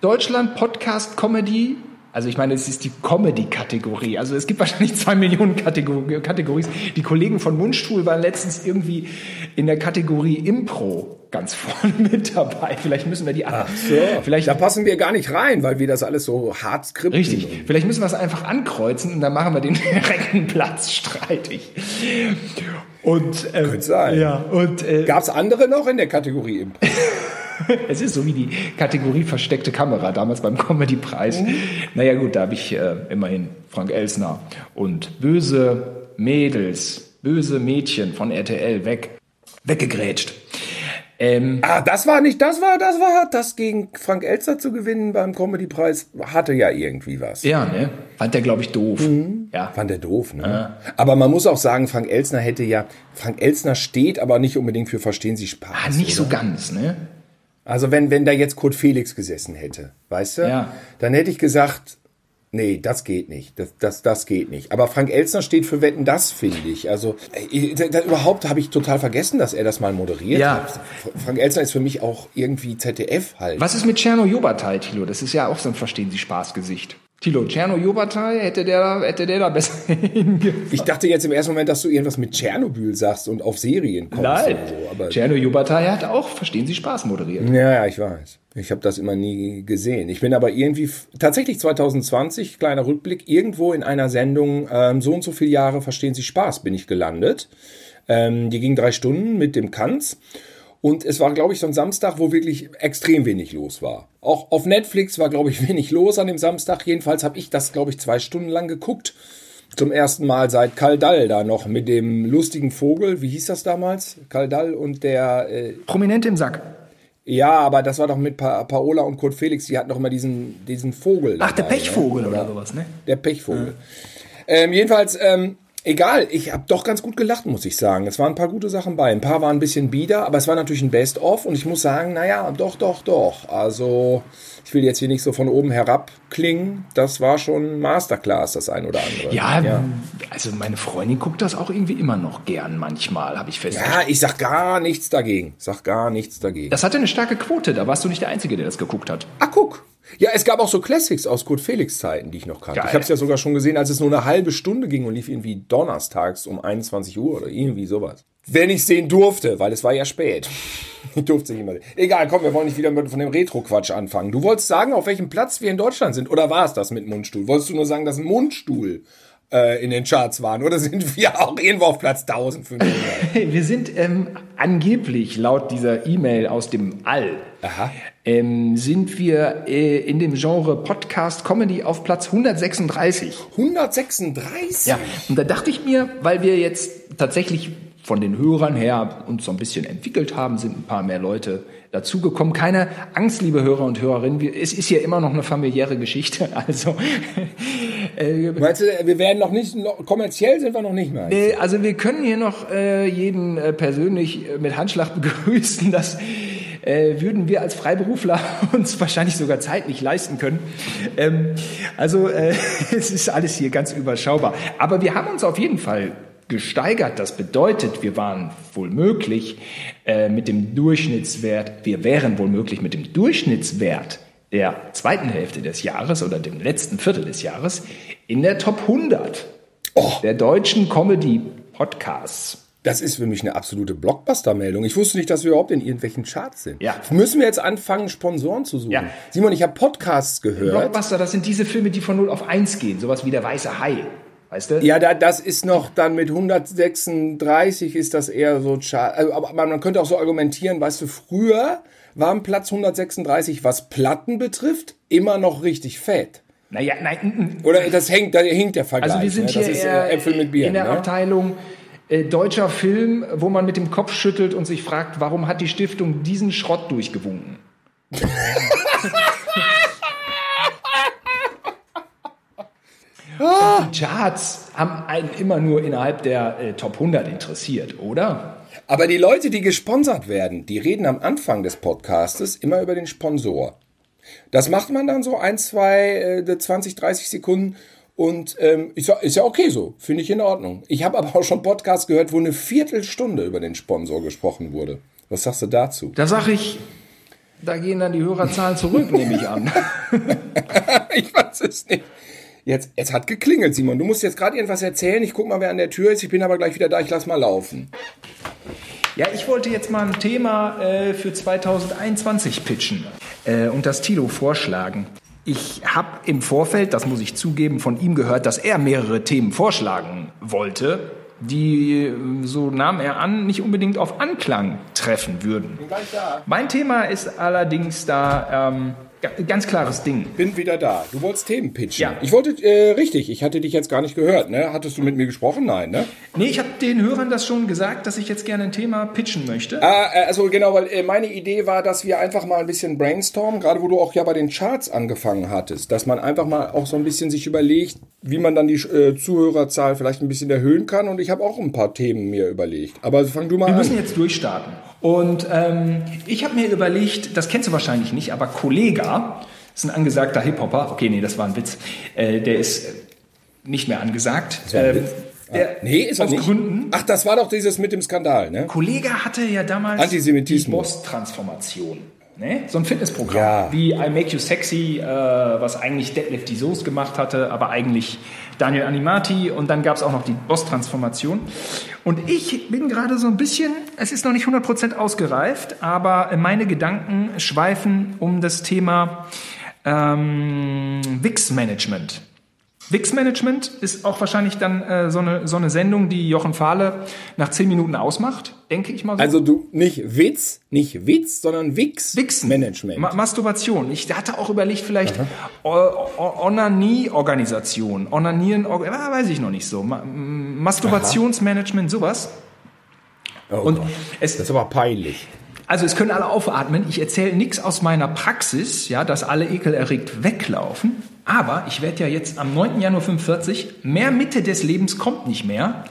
Deutschland Podcast Comedy. Also ich meine, es ist die Comedy-Kategorie. Also es gibt wahrscheinlich zwei Millionen Kategor Kategorien. Die Kollegen von Mundstuhl waren letztens irgendwie in der Kategorie Impro ganz vorne mit dabei. Vielleicht müssen wir die Ach so, vielleicht da passen wir gar nicht rein, weil wir das alles so hart skripten. Richtig. Vielleicht müssen wir es einfach ankreuzen und dann machen wir den direkten Platz streitig. Und ähm, Könnte sein. ja und äh, Gab es andere noch in der Kategorie Impro? Es ist so wie die Kategorie versteckte Kamera damals beim Comedy-Preis. Naja gut, da habe ich äh, immerhin Frank Elsner und böse Mädels, böse Mädchen von RTL weg, weggegrätscht. Ähm, Ah, das war nicht, das war, das war, das gegen Frank Elster zu gewinnen beim Comedy-Preis hatte ja irgendwie was. ja, ne? Fand der, glaube ich, doof. Ja. Fand er doof, ne? Aber man muss auch sagen, Frank Elsner hätte ja, Frank Elsner steht aber nicht unbedingt für Verstehen Sie Spaß. Ah, nicht so oder? ganz, ne? Also wenn, wenn da jetzt Kurt Felix gesessen hätte, weißt du? Ja. Dann hätte ich gesagt, nee, das geht nicht. Das, das, das geht nicht. Aber Frank Elsner steht für Wetten, das finde ich. Also äh, da, überhaupt habe ich total vergessen, dass er das mal moderiert Ja. hat. Frank Elsner ist für mich auch irgendwie ZDF halt. Was ist mit Czerno Jobatai, Tilo? Das ist ja auch so ein Verstehen Sie Spaß-Gesicht. Tilo, Czerno Jobatai, hätte der, da- hätte der da besser hingefallen? Ich dachte jetzt im ersten Moment, dass du irgendwas mit Tschernobyl sagst und auf Serien kommst Nein, so. Jobatai hat auch Verstehen Sie Spaß moderiert. Ja, ja, ich weiß. Ich habe das immer nie gesehen. Ich bin aber irgendwie tatsächlich 2020, kleiner Rückblick, irgendwo in einer Sendung, ähm, so und so viele Jahre verstehen Sie Spaß, bin ich gelandet. Ähm, die ging drei Stunden mit dem Kanz. Und es war, glaube ich, so ein Samstag, wo wirklich extrem wenig los war. Auch auf Netflix war, glaube ich, wenig los an dem Samstag. Jedenfalls habe ich das, glaube ich, zwei Stunden lang geguckt. Zum ersten Mal seit Karl Dall da noch mit dem lustigen Vogel. Wie hieß das damals? Karl Dall und der äh, Prominent im Sack. ja, aber das war doch mit pa Paola und Kurt Felix, die hatten doch immer diesen, diesen Vogel. Ach, der dabei, Pechvogel ne? oder sowas, ne? Der Pechvogel. Ähm, jedenfalls, ähm, Egal, ich habe doch ganz gut gelacht, muss ich sagen. Es waren ein paar gute Sachen bei. Ein paar waren ein bisschen bieder, aber es war natürlich ein Best-of und ich muss sagen, naja, doch, doch, doch. Also, ich will jetzt hier nicht so von oben herab klingen. Das war schon Masterclass, das ein oder andere. Ja, ja, also meine Freundin guckt das auch irgendwie immer noch gern manchmal, habe ich festgestellt. Ja, ich sag gar nichts dagegen. Sag gar nichts dagegen. Das hatte eine starke Quote, da warst du nicht der Einzige, der das geguckt hat. Ah, guck. Ja, es gab auch so Classics aus Kurt Felix Zeiten, die ich noch kannte. Geil. Ich habe es ja sogar schon gesehen, als es nur eine halbe Stunde ging und lief irgendwie donnerstags um 21 Uhr oder irgendwie sowas. Wenn ich sehen durfte, weil es war ja spät. Ich durfte nicht mehr sehen. Egal, komm, wir wollen nicht wieder mit von dem Retro-Quatsch anfangen. Du wolltest sagen, auf welchem Platz wir in Deutschland sind. Oder war es das mit Mundstuhl? Wolltest du nur sagen, dass ein Mundstuhl äh, in den Charts waren? Oder sind wir auch irgendwo auf Platz 1500? Wir sind ähm, angeblich laut dieser E-Mail aus dem All Aha. Ähm, sind wir äh, in dem Genre Podcast Comedy auf Platz 136. 136? Ja, und da dachte ich mir, weil wir jetzt tatsächlich von den Hörern her uns so ein bisschen entwickelt haben, sind ein paar mehr Leute dazugekommen. Keine Angst, liebe Hörer und Hörerinnen, es ist hier immer noch eine familiäre Geschichte. Also, äh, Meinst du, wir werden noch nicht, noch, kommerziell sind wir noch nicht äh, also wir können hier noch äh, jeden äh, persönlich äh, mit Handschlag begrüßen. Das äh, würden wir als Freiberufler uns wahrscheinlich sogar zeitlich leisten können. Ähm, also äh, es ist alles hier ganz überschaubar. Aber wir haben uns auf jeden Fall gesteigert. Das bedeutet, wir waren wohl möglich äh, mit dem Durchschnittswert, wir wären wohl möglich mit dem Durchschnittswert der zweiten Hälfte des Jahres oder dem letzten Viertel des Jahres in der Top 100 Oh. der deutschen Comedy-Podcasts. Das ist für mich eine absolute Blockbuster-Meldung. Ich wusste nicht, dass wir überhaupt in irgendwelchen Charts sind. Ja. Müssen wir jetzt anfangen, Sponsoren zu suchen? Ja. Simon, ich habe Podcasts gehört. Blockbuster, das sind diese Filme, die von 0 auf 1 gehen, sowas wie der weiße Hai. Weißt du? Ja, da, das ist noch dann mit 136 ist das eher so Chart. Also, aber aber man könnte auch so argumentieren, weißt du, früher war Platz 136, was Platten betrifft, immer noch richtig fett. Naja, nein. Oder das hängt, da hinkt der Vergleich. also wir sind ne? hier das ist eher äh, Äpfel mit Bier. in der ne? Abteilung äh, deutscher Film, wo man mit dem Kopf schüttelt und sich fragt, warum hat die Stiftung diesen Schrott durchgewunken? Und die Charts haben einen immer nur innerhalb der äh, Top 100 interessiert, oder? Aber die Leute, die gesponsert werden, die reden am Anfang des Podcastes immer über den Sponsor. Das macht man dann so ein, zwei, äh, 20, 30 Sekunden und ähm, ist, ja, ist ja okay so, finde ich in Ordnung. Ich habe aber auch schon Podcasts gehört, wo eine Viertelstunde über den Sponsor gesprochen wurde. Was sagst du dazu? Da sage ich, da gehen dann die Hörerzahlen zurück, nehme ich an. ich weiß es nicht. Jetzt, es hat geklingelt, Simon. Du musst jetzt gerade irgendwas erzählen. Ich guck mal, wer an der Tür ist. Ich bin aber gleich wieder da. Ich lass mal laufen. Ja, ich wollte jetzt mal ein Thema äh, für 2021 pitchen äh, und das Tilo vorschlagen. Ich habe im Vorfeld, das muss ich zugeben, von ihm gehört, dass er mehrere Themen vorschlagen wollte, die, äh, so nahm er an, nicht unbedingt auf Anklang treffen würden. Mein Thema ist allerdings da ähm, ganz klares Ding. Bin wieder da. Du wolltest Themen pitchen. Ja. Ich wollte, äh, richtig, ich hatte dich jetzt gar nicht gehört, ne? Hattest du mit mir gesprochen? Nein, ne? Nee, ich habe den Hörern das schon gesagt, dass ich jetzt gerne ein Thema pitchen möchte. Ah, äh, also genau, weil äh, meine Idee war, dass wir einfach mal ein bisschen brainstormen, gerade wo du auch ja bei den Charts angefangen hattest, dass man einfach mal auch so ein bisschen sich überlegt, wie man dann die äh, Zuhörerzahl vielleicht ein bisschen erhöhen kann. Und ich habe auch ein paar Themen mir überlegt. Aber fang du mal Wir an. müssen jetzt durchstarten. Und ähm, ich habe mir überlegt, das kennst du wahrscheinlich nicht, aber Kollega ist ein angesagter Hip-Hopper. Okay, nee, das war ein Witz. Äh, der ist äh, nicht mehr angesagt. ein Ähm, der, Nee, ist aus nicht. Gründen. Ach, das war doch dieses mit dem Skandal, ne? Kollega hatte ja damals Antisemitismus. die Boss-Transformation. Ne? So ein Fitnessprogramm. Ja. Wie I Make You Sexy, äh, was eigentlich Deadlift die Soße gemacht hatte, aber eigentlich Daniel Animati. Und dann gab es auch noch die Boss-Transformation. Und ich bin gerade so ein bisschen, es ist noch nicht 100% ausgereift, aber meine Gedanken schweifen um das Thema ähm, Wix-Management. Wix-Management ist auch wahrscheinlich dann äh, so, eine, so eine Sendung, die Jochen Fahle nach 10 Minuten ausmacht, denke ich mal so. Also du, nicht Witz, nicht Witz, sondern Wix. Wichsen. Management. Ma Masturbation. Ich hatte auch überlegt, vielleicht Onanie-Organisation. Onanieren, Or ah, weiß ich noch nicht so. Ma Masturbationsmanagement, sowas. oh Und Gott. es, Das ist aber peinlich. Also es können alle aufatmen. Ich erzähle nichts aus meiner Praxis, ja, dass alle ekelerregt weglaufen. Aber ich werde ja jetzt am 9. Januar 45, mehr Mitte des Lebens kommt nicht mehr.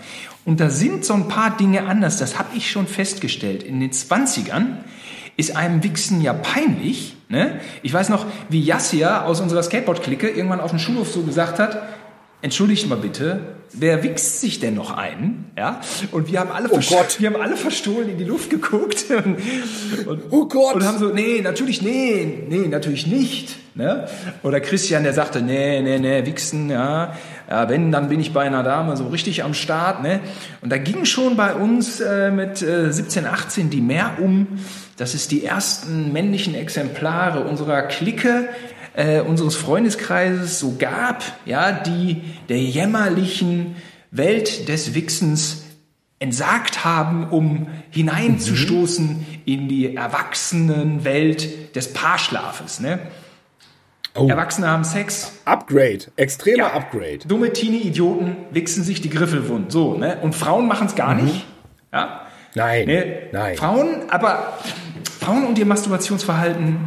Und da sind so ein paar Dinge anders, das habe ich schon festgestellt. In den 20ern ist einem Wichsen ja peinlich. Ne? Ich weiß noch, wie Yassia aus unserer Skateboard-Clique irgendwann auf dem Schulhof so gesagt hat, entschuldigt mal bitte, wer wichst sich denn noch ein? Ja? Und wir haben alle, oh Gott. wir haben alle verstohlen in die Luft geguckt und, und, oh Gott. und haben so, nee, natürlich, nee, nee, natürlich nicht. Ne? Oder Christian, der sagte, nee, nee, nee, wichsen, ja, ja, wenn, dann bin ich bei einer Dame so richtig am Start. Ne? Und da ging schon bei uns äh, mit äh, 17, 18 die mehr um, dass es die ersten männlichen Exemplare unserer Clique äh, unseres Freundeskreises so gab, ja, die der jämmerlichen Welt des Wichsens entsagt haben, um hineinzustoßen mhm. in die Erwachsenenwelt des Paarschlafes. Ne? Oh. Erwachsene haben Sex. Upgrade, extremer ja. Upgrade. Dumme Teenie-Idioten wichsen sich die Griffel wund. So, ne? Und Frauen machen es gar mhm. nicht. Ja? Nein, ne? nein. Frauen, aber Frauen und ihr Masturbationsverhalten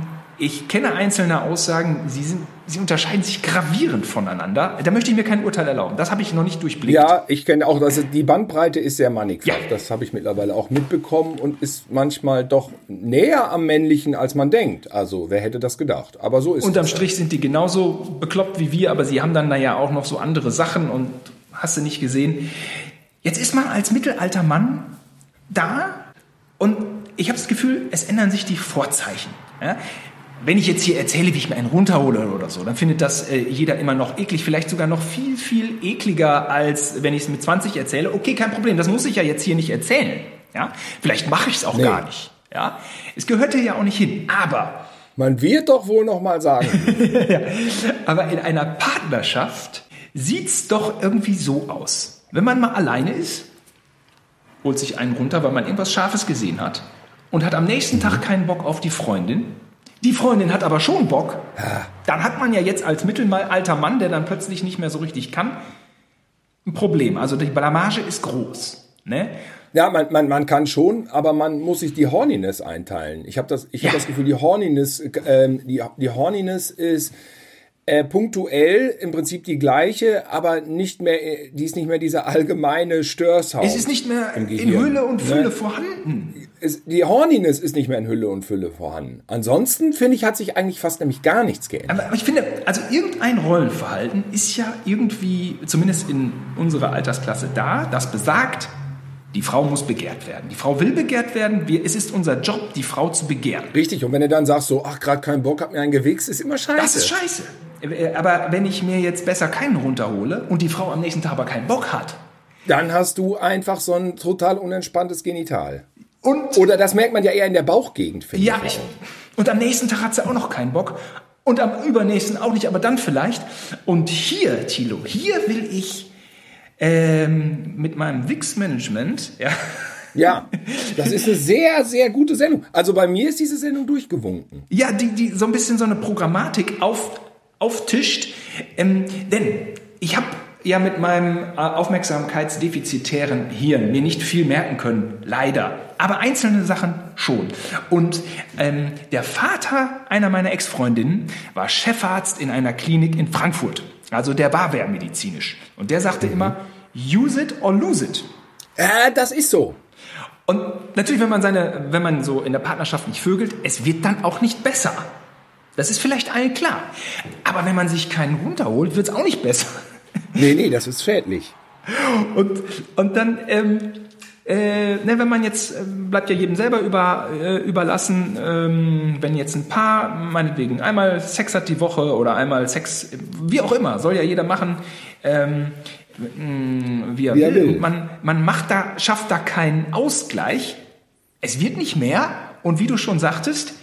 ich kenne einzelne Aussagen, sie, sind, sie unterscheiden sich gravierend voneinander. Da möchte ich mir kein Urteil erlauben. Das habe ich noch nicht durchblickt. Ja, ich kenne auch, dass die Bandbreite ist sehr mannigfach. Ja. Das habe ich mittlerweile auch mitbekommen und ist manchmal doch näher am Männlichen, als man denkt. Also, wer hätte das gedacht? Aber so ist Unterm es. Strich sind die genauso bekloppt wie wir, aber sie haben dann naja auch noch so andere Sachen und hast du nicht gesehen. Jetzt ist man als mittelalter Mann da und ich habe das Gefühl, es ändern sich die Vorzeichen. Ja? Wenn ich jetzt hier erzähle, wie ich mir einen runterhole oder so, dann findet das äh, jeder immer noch eklig, vielleicht sogar noch viel, viel ekliger, als wenn ich es mit 20 erzähle. Okay, kein Problem, das muss ich ja jetzt hier nicht erzählen. Ja? Vielleicht mache ich es auch nee. gar nicht. Ja? Es gehörte ja auch nicht hin, aber... Man wird doch wohl noch mal sagen. ja, aber in einer Partnerschaft sieht's doch irgendwie so aus. Wenn man mal alleine ist, holt sich einen runter, weil man irgendwas Scharfes gesehen hat und hat am nächsten Tag keinen Bock auf die Freundin, die Freundin hat aber schon Bock. Dann hat man ja jetzt als mittelalter Mann, der dann plötzlich nicht mehr so richtig kann, ein Problem. Also die Blamage ist groß. Ne? Ja, man, man, man kann schon, aber man muss sich die Horniness einteilen. Ich habe das, ich ja. hab das Gefühl, die Horniness, äh, die, die Horniness ist äh, punktuell im Prinzip die gleiche, aber nicht mehr, die ist nicht mehr dieser allgemeine Störsound. Es ist nicht mehr in Hülle und Fülle ne? vorhanden. Es, die Horniness ist nicht mehr in Hülle und Fülle vorhanden. Ansonsten finde ich, hat sich eigentlich fast nämlich gar nichts geändert. Aber, aber ich finde, also irgendein Rollenverhalten ist ja irgendwie, zumindest in unserer Altersklasse da, das besagt, die Frau muss begehrt werden. Die Frau will begehrt werden. Wir, es ist unser Job, die Frau zu begehren. Richtig. Und wenn du dann sagst so, ach, gerade keinen Bock, hab mir einen gewichst, ist immer scheiße. Das ist scheiße. Äh, aber wenn ich mir jetzt besser keinen runterhole und die Frau am nächsten Tag aber keinen Bock hat, dann hast du einfach so ein total unentspanntes Genital. Und Oder das merkt man ja eher in der Bauchgegend, finde ja, ich. Ja, und am nächsten Tag hat sie auch noch keinen Bock. Und am übernächsten auch nicht, aber dann vielleicht. Und hier, Thilo, hier will ich ähm, mit meinem Wix-Management, ja. Ja, das ist eine sehr, sehr gute Sendung. Also bei mir ist diese Sendung durchgewunken. Ja, die, die so ein bisschen so eine Programmatik auf, auftischt. Ähm, denn ich habe ja mit meinem äh, aufmerksamkeitsdefizitären Hirn mir nicht viel merken können, leider. Aber einzelne Sachen schon. Und ähm, der Vater einer meiner Ex-Freundinnen war Chefarzt in einer Klinik in Frankfurt. Also der war medizinisch. Und der sagte mhm. immer, use it or lose it. Äh, das ist so. Und natürlich, wenn man seine, wenn man so in der Partnerschaft nicht vögelt, es wird dann auch nicht besser. Das ist vielleicht allen klar. Aber wenn man sich keinen runterholt, wird es auch nicht besser. Nee, nee, das ist schädlich. Und, und dann, ähm, äh, ne, wenn man jetzt, äh, bleibt ja jedem selber über, äh, überlassen, ähm, wenn jetzt ein Paar, meinetwegen, einmal Sex hat die Woche oder einmal Sex, wie auch immer, soll ja jeder machen, ähm, wie er, wie er will. will. Man, man macht da, schafft da keinen Ausgleich. Es wird nicht mehr. Und wie du schon sagtest,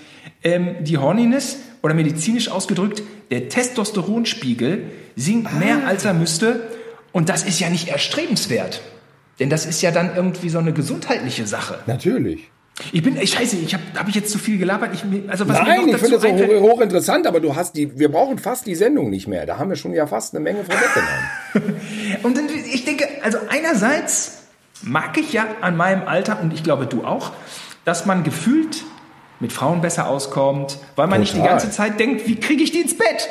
ähm, die Horniness oder medizinisch ausgedrückt, der Testosteronspiegel sinkt ah. mehr als er müsste. Und das ist ja nicht erstrebenswert. Denn das ist ja dann irgendwie so eine gesundheitliche Sache. Natürlich. Ich bin, ich scheiße, ich habe hab ich jetzt zu viel gelabert. Ich, also was Nein, ich finde das auch hochinteressant, aber du hast die, wir brauchen fast die Sendung nicht mehr. Da haben wir schon ja fast eine Menge vorweggenommen. und dann, ich denke, also einerseits mag ich ja an meinem Alter, und ich glaube du auch, dass man gefühlt mit Frauen besser auskommt, weil man Total. nicht die ganze Zeit denkt, wie kriege ich die ins Bett?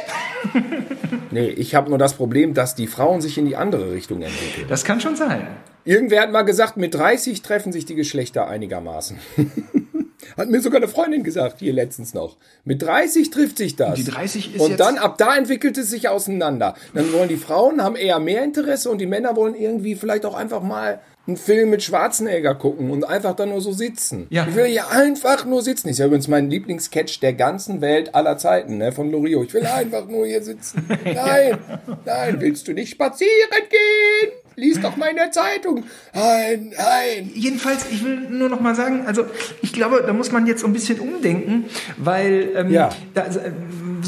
Nee, ich habe nur das Problem, dass die Frauen sich in die andere Richtung entwickeln. Das kann schon sein. Irgendwer hat mal gesagt, mit 30 treffen sich die Geschlechter einigermaßen. Hat mir sogar eine Freundin gesagt, hier letztens noch. Mit 30 trifft sich das. Die 30 ist Und dann, ab da entwickelt es sich auseinander. Dann wollen die Frauen, haben eher mehr Interesse und die Männer wollen irgendwie vielleicht auch einfach mal einen Film mit Schwarzenegger gucken und einfach da nur so sitzen. Ja. Ich will hier einfach nur sitzen. Ist ja übrigens mein Lieblingssketch der ganzen Welt aller Zeiten, ne, von Lorio. Ich will einfach nur hier sitzen. Nein, nein, willst du nicht spazieren gehen? Lies doch mal in der Zeitung. Nein, nein. Jedenfalls, ich will nur noch mal sagen, also ich glaube, da muss man jetzt ein bisschen umdenken, weil ähm, Ja. da, äh,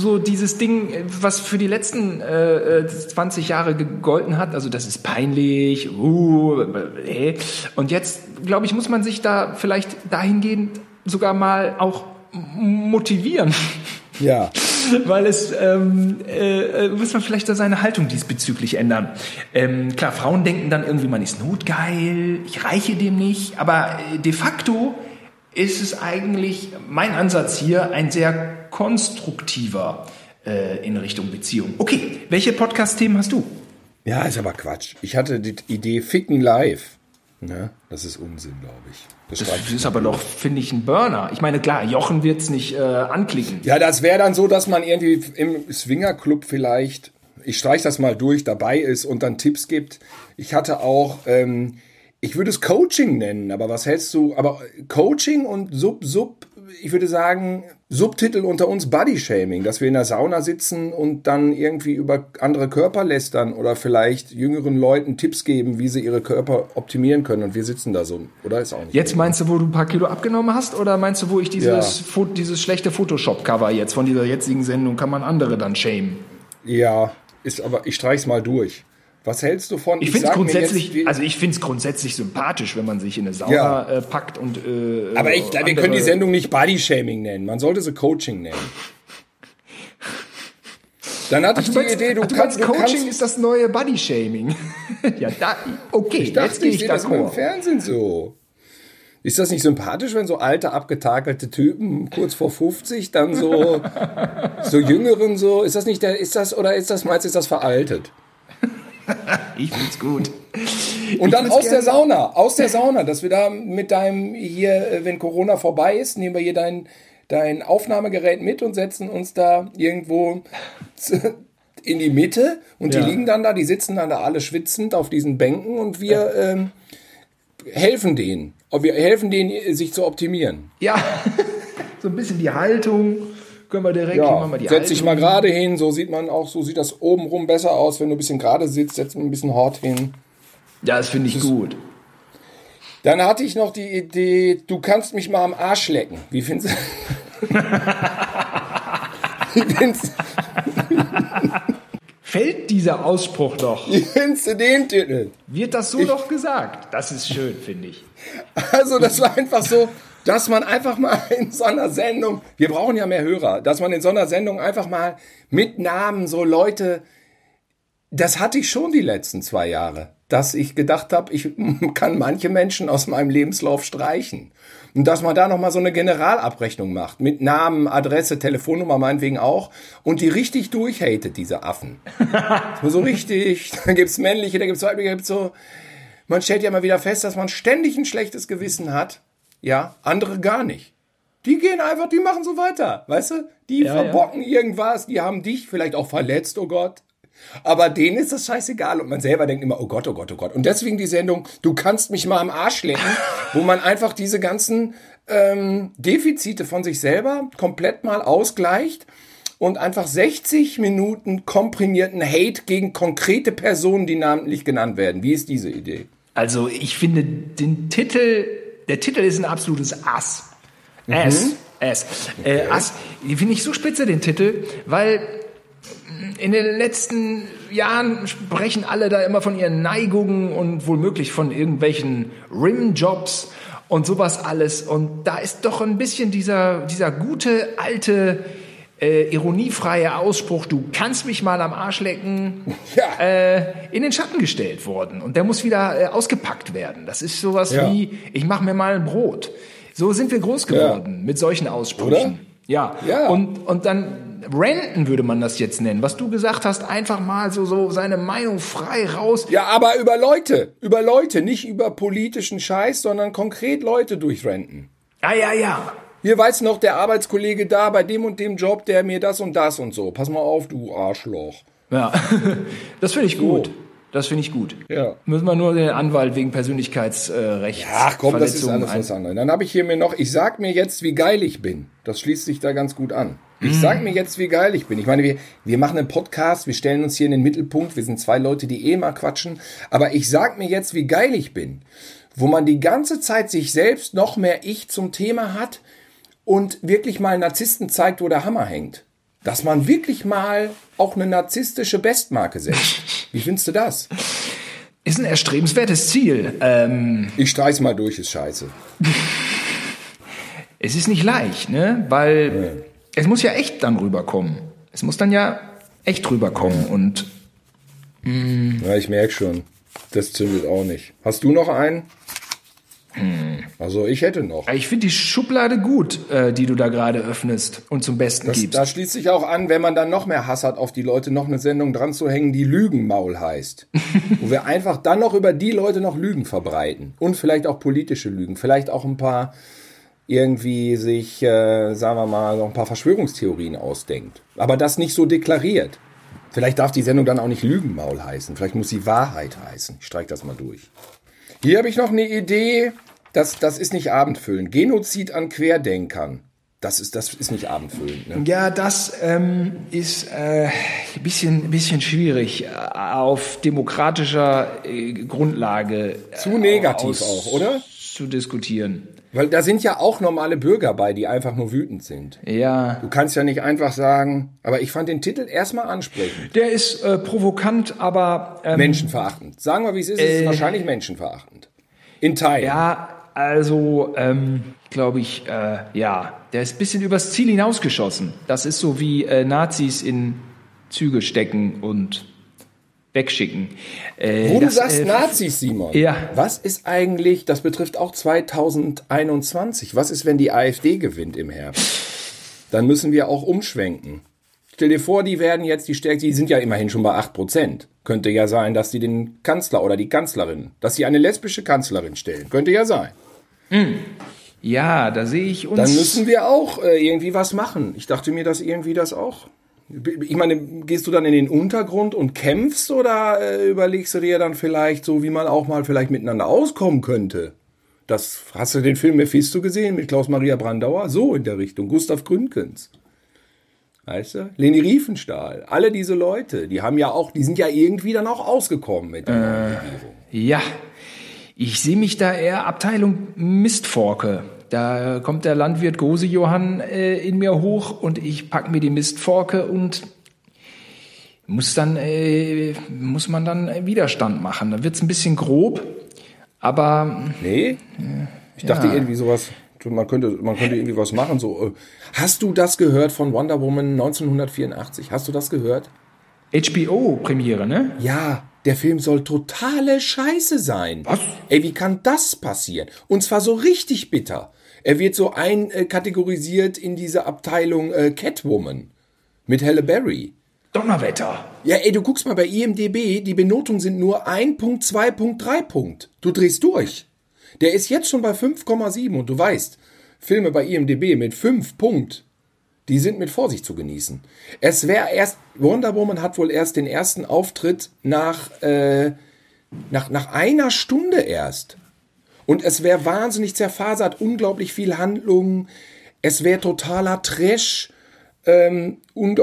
so dieses Ding, äh, was für die letzten äh, äh, 20 Jahre gegolten hat, also das ist peinlich, uh, äh, und jetzt, glaube ich, muss man sich da vielleicht dahingehend sogar mal auch motivieren. Ja. Weil es ähm, äh, äh, muss man vielleicht da seine Haltung diesbezüglich ändern. Ähm, klar, Frauen denken dann irgendwie, man ist notgeil, ich reiche dem nicht, aber äh, de facto ist es eigentlich mein Ansatz hier ein sehr konstruktiver äh, in Richtung Beziehung. Okay, welche Podcast-Themen hast du? Ja, ist aber Quatsch. Ich hatte die Idee Ficken live. Ne? Das ist Unsinn, glaube ich. Das Das ist aber doch, finde ich, ein Burner. Ich meine, klar, Jochen wird's nicht äh, anklicken. Ja, das wäre dann so, dass man irgendwie im Swingerclub vielleicht, ich streich das mal durch, dabei ist und dann Tipps gibt. Ich hatte auch, ähm, ich würde es Coaching nennen, aber was hältst du, aber Coaching und Sub, Sub, ich würde sagen, Subtitel unter uns Body-Shaming, dass wir in der Sauna sitzen und dann irgendwie über andere Körper lästern oder vielleicht jüngeren Leuten Tipps geben, wie sie ihre Körper optimieren können und wir sitzen da so, oder? Ist auch nicht. Jetzt meinst du, wo du ein paar Kilo abgenommen hast, oder meinst du, wo ich dieses, Ja. Dieses schlechte Photoshop-Cover jetzt von dieser jetzigen Sendung kann man andere dann shamen? Ja, ist aber, ich streich's mal durch. Was hältst du von? Ich finde es grundsätzlich, jetzt, also ich finde es grundsätzlich sympathisch, wenn man sich in eine Sauna Ja. äh, packt und. Äh, aber ich, wir können die Sendung nicht Body-Shaming nennen. Man sollte sie Coaching nennen. Dann hatte ich Du die meinst, Idee, du, ach, du kannst, meinst, du Coaching kannst, ist das neue Body-Shaming. ja, da, okay, ich dachte, ich ich sehe das immer im. Fernsehen so. Ist das nicht sympathisch, wenn so alte, abgetakelte Typen kurz vor 50 dann so, so jüngeren so, ist das nicht der, ist das, oder ist das, meinst du, ist das veraltet? Ich find's gut. Und dann würd's aus der Sauna, aus der Sauna, dass wir da mit deinem hier, äh, wenn Corona vorbei ist, nehmen wir hier dein, dein Aufnahmegerät mit und setzen uns da irgendwo in die Mitte und Ja. die liegen dann da, die sitzen dann da alle schwitzend auf diesen Bänken und wir ähm, helfen denen. Wir helfen denen, sich zu optimieren. Ja, so ein bisschen die Haltung. Können wir direkt hier Ja, machen wir die setz dich mal gerade hin, so sieht man auch, so sieht das obenrum besser aus, wenn du ein bisschen gerade sitzt, setz ein bisschen hart hin. Ja, das finde ich gut. Dann hatte ich noch die Idee, du kannst mich mal am Arsch lecken. Wie findest du? Wie findest, Fällt dieser Ausspruch doch? wie findest du den Titel? Wird das so doch gesagt? Das ist schön, finde ich. Also, das war einfach so, dass man einfach mal in so einer Sendung, wir brauchen ja mehr Hörer, dass man in so einer Sendung einfach mal mit Namen so Leute, das hatte ich schon die letzten zwei Jahre, dass ich gedacht habe, ich kann manche Menschen aus meinem Lebenslauf streichen. Und dass man da nochmal so eine Generalabrechnung macht, mit Namen, Adresse, Telefonnummer meinetwegen auch, und die richtig durchhatet, diese Affen. so richtig, da gibt's männliche, da gibt's weibliche, da gibt's so, man stellt ja mal wieder fest, dass man ständig ein schlechtes Gewissen hat. Ja, andere gar nicht. Die gehen einfach, die machen so weiter, weißt du? Die Ja, verbocken irgendwas, die haben dich vielleicht auch verletzt, oh Gott. Aber denen ist das scheißegal und man selber denkt immer, oh Gott, oh Gott, oh Gott. Und deswegen die Sendung, du kannst mich mal am Arsch lecken, wo man einfach diese ganzen ähm, Defizite von sich selber komplett mal ausgleicht und einfach 60 Minuten komprimierten Hate gegen konkrete Personen, die namentlich genannt werden. Wie ist diese Idee? Also ich finde den Titel, der Titel ist ein absolutes Ass. Ass. Ass. Äh, Ass. Finde ich so spitze, den Titel, weil in den letzten Jahren sprechen alle da immer von ihren Neigungen und womöglich von irgendwelchen Rimjobs und sowas alles. Und da ist doch ein bisschen dieser, dieser gute, alte, äh, ironiefreie Ausspruch, du kannst mich mal am Arsch lecken, Ja. äh, in den Schatten gestellt worden. Und der muss wieder äh, ausgepackt werden. Das ist sowas Ja. wie, ich mache mir mal ein Brot. So sind wir groß geworden mit solchen Aussprüchen. Ja. Ja. Und, und dann Renten würde man das jetzt nennen. Was du gesagt hast, einfach mal so, so seine Meinung frei raus. Ja, aber über Leute, über Leute, nicht über politischen Scheiß, sondern konkret Leute durchrenten. Ja, ja, ja. Hier weiß noch der Arbeitskollege da bei dem und dem Job, der mir das und das und so. Pass mal auf, du Arschloch. Ja, das finde ich gut. Das finde ich gut. Ja. Müssen wir nur den Anwalt wegen Persönlichkeitsrechts. Ach komm, das ist alles ein- was anderes. Dann habe ich hier mir noch, ich sag mir jetzt, wie geil ich bin. Das schließt sich da ganz gut an. Ich sag mir jetzt, wie geil ich bin. Ich meine, wir, wir machen einen Podcast, wir stellen uns hier in den Mittelpunkt. Wir sind zwei Leute, die eh mal quatschen. Aber ich sag mir jetzt, wie geil ich bin. Wo man die ganze Zeit sich selbst noch mehr Ich zum Thema hat und wirklich mal Narzissten zeigt, wo der Hammer hängt. Dass man wirklich mal auch eine narzisstische Bestmarke setzt. Wie findest du das? Ist ein erstrebenswertes Ziel. Ähm, Ich streich's mal durch, ist scheiße. es ist nicht leicht, ne? Weil es muss ja echt dann rüberkommen. Es muss dann ja echt rüberkommen. Und Ja, ich merk schon. Das zündet auch nicht. Hast du noch einen? Also ich hätte noch. ich finde die Schublade gut, äh, die du da gerade öffnest und zum Besten Das, gibst. da schließt sich auch an, wenn man dann noch mehr Hass hat auf die Leute, noch eine Sendung dran zu hängen, die Lügenmaul heißt. Wo wir einfach dann noch über die Leute noch Lügen verbreiten. Und vielleicht auch politische Lügen. Vielleicht auch ein paar irgendwie sich, äh, sagen wir mal, noch ein paar Verschwörungstheorien ausdenkt. Aber das nicht so deklariert. Vielleicht darf die Sendung dann auch nicht Lügenmaul heißen. Vielleicht muss sie Wahrheit heißen. Ich streich das mal durch. Hier habe ich noch eine Idee. Das, das ist nicht abendfüllend. Genozid an Querdenkern. Das ist, das ist nicht abendfüllend. Ne? Ja, das ähm, ist äh, ein bisschen, bisschen schwierig äh, auf demokratischer äh, Grundlage. äh, Zu negativ aus- auch, oder? Zu diskutieren. Weil da sind ja auch normale Bürger bei, die einfach nur wütend sind. Ja. Du kannst ja nicht einfach sagen, aber ich fand den Titel erstmal ansprechend. Der ist äh, provokant, aber ähm, Menschenverachtend. Sagen wir, wie es ist, es ist wahrscheinlich menschenverachtend. In Teilen. ja, also ähm, glaube ich, äh, ja, der ist ein bisschen übers Ziel hinausgeschossen. Das ist so wie äh, Nazis in Züge stecken und wegschicken. Äh, Wo du das, sagst äh, Nazis, Simon. ja. Was ist eigentlich, das betrifft auch 2021, was ist, wenn die AfD gewinnt im Herbst? Dann müssen wir auch umschwenken. Stell dir vor, die werden jetzt die stärkste, die sind ja immerhin schon bei 8 Prozent. Könnte ja sein, dass die den Kanzler oder die Kanzlerin, dass sie eine lesbische Kanzlerin stellen. Könnte ja sein. Ja, da sehe ich uns. Dann müssen wir auch äh, irgendwie was machen. Ich dachte mir, dass irgendwie das auch. Ich meine, gehst du dann in den Untergrund und kämpfst oder äh, überlegst du dir dann vielleicht so, wie man auch mal vielleicht miteinander auskommen könnte? Das hast du den Film Mephisto gesehen mit Klaus Maria Brandauer? So in der Richtung. Gustav Gründgens. Weißt du? Leni Riefenstahl. Alle diese Leute, die haben ja auch, die sind ja irgendwie dann auch ausgekommen mit der neuen Regierung. Ja, ich sehe mich da eher Abteilung Mistforke. Da kommt der Landwirt Gose Johann äh, in mir hoch und ich pack mir die Mistforke und muss dann äh, muss man dann Widerstand machen. Da wird's ein bisschen grob, aber Nee? Ich dachte irgendwie sowas, man könnte, man könnte irgendwie was machen. So, äh, hast du das gehört von Wonder Woman 1984? Hast du das gehört? HBO Premiere, ne? Ja, der Film soll totale Scheiße sein. Was? Ey, wie kann das passieren? Und zwar so richtig bitter. Er wird so einkategorisiert in diese Abteilung äh, Catwoman mit Halle Berry. Donnerwetter. Ja, ey, du guckst mal bei IMDB, die Benotungen sind nur 1 Punkt, 2 Punkt, 3 Punkt. Du drehst durch. Der ist jetzt schon bei 5,7 und du weißt, Filme bei IMDB mit 5 Punkt, die sind mit Vorsicht zu genießen. Es wäre erst, Wonder Woman hat wohl erst den ersten Auftritt nach, äh, nach, nach einer Stunde erst. Und es wäre wahnsinnig zerfasert, unglaublich viel Handlung. Es wäre totaler Trash. Ähm,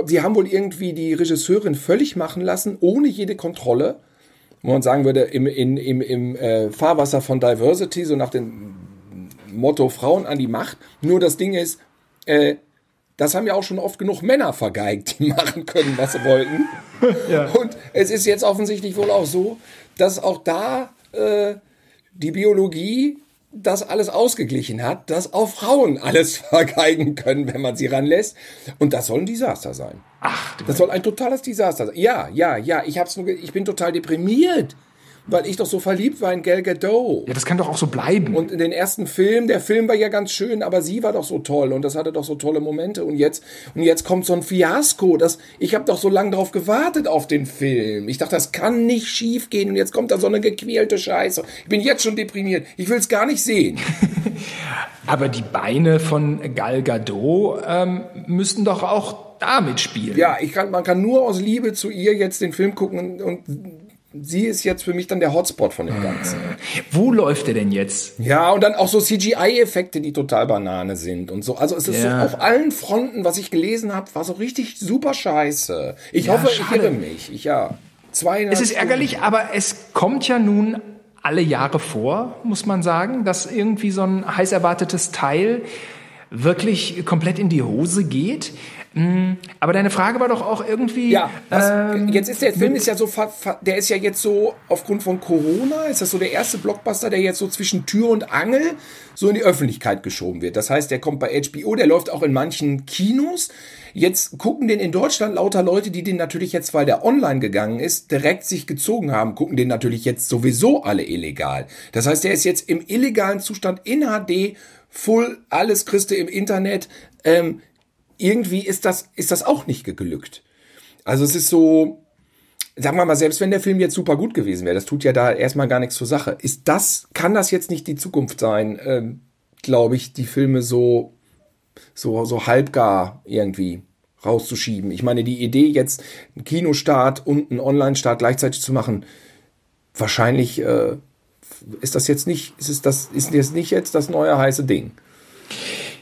Sie haben wohl irgendwie die Regisseurin völlig machen lassen, ohne jede Kontrolle. Wo man sagen würde, im, in, im, im äh, Fahrwasser von Diversity, so nach dem Motto Frauen an die Macht. Nur das Ding ist, äh, das haben ja auch schon oft genug Männer vergeigt, die machen können, was sie wollten. Und es ist jetzt offensichtlich wohl auch so, dass auch da äh, die Biologie das alles ausgeglichen hat, dass auch Frauen alles vergeigen können, wenn man sie ranlässt. Und das soll ein Desaster sein. Ach, Das soll ein totales Desaster sein. Ja, ja, ja, ich hab's nur, ich bin total deprimiert. Weil ich doch so verliebt war in Gal Gadot. Ja, das kann doch auch so bleiben. Und in den ersten Film, der Film war ja ganz schön, aber sie war doch so toll und das hatte doch so tolle Momente. Und jetzt, und jetzt kommt so ein Fiasko. Das, ich habe doch so lange drauf gewartet auf den Film. Ich dachte, das kann nicht schief gehen. Und jetzt kommt da so eine gequälte Scheiße. Ich bin jetzt schon deprimiert. Ich will es gar nicht sehen. aber die Beine von Gal Gadot ähm, müssten doch auch damit spielen. Ja, ich kann, man kann nur aus Liebe zu ihr jetzt den Film gucken und, und sie ist jetzt für mich dann der Hotspot von dem Ganzen. Wo läuft er denn jetzt? Ja, und dann auch so CGI-Effekte, die total Banane sind und so. Also es ist ja. so auf allen Fronten, was ich gelesen habe, war so richtig super scheiße. Ich ja, hoffe, schade. ich irre mich. Ich, ja. Zwei es ist ärgerlich, aber es kommt ja nun alle Jahre vor, muss man sagen, dass irgendwie so ein heiß erwartetes Teil wirklich komplett in die Hose geht. Hm, aber deine Frage war doch auch irgendwie. Ja, was, ähm, jetzt ist der Film ist ja so, der ist ja jetzt so aufgrund von Corona, ist das so der erste Blockbuster, der jetzt so zwischen Tür und Angel so in die Öffentlichkeit geschoben wird. Das heißt, der kommt bei HBO, der läuft auch in manchen Kinos. Jetzt gucken den in Deutschland lauter Leute, die den natürlich jetzt, weil der online gegangen ist, direkt sich gezogen haben, gucken den natürlich jetzt sowieso alle illegal. Das heißt, der ist jetzt im illegalen Zustand in HD, full, alles du im Internet. Ähm, irgendwie ist das, ist das auch nicht geglückt. Also es ist so, sagen wir mal, selbst wenn der Film jetzt super gut gewesen wäre, das tut ja da erstmal gar nichts zur Sache. Ist das, kann das jetzt nicht die Zukunft sein, ähm, glaube ich, die Filme so, so, so halbgar irgendwie rauszuschieben. Ich meine, die Idee jetzt, einen Kinostart und einen Online-Start gleichzeitig zu machen, wahrscheinlich äh, ist das jetzt nicht, ist es das, ist das nicht jetzt das neue heiße Ding.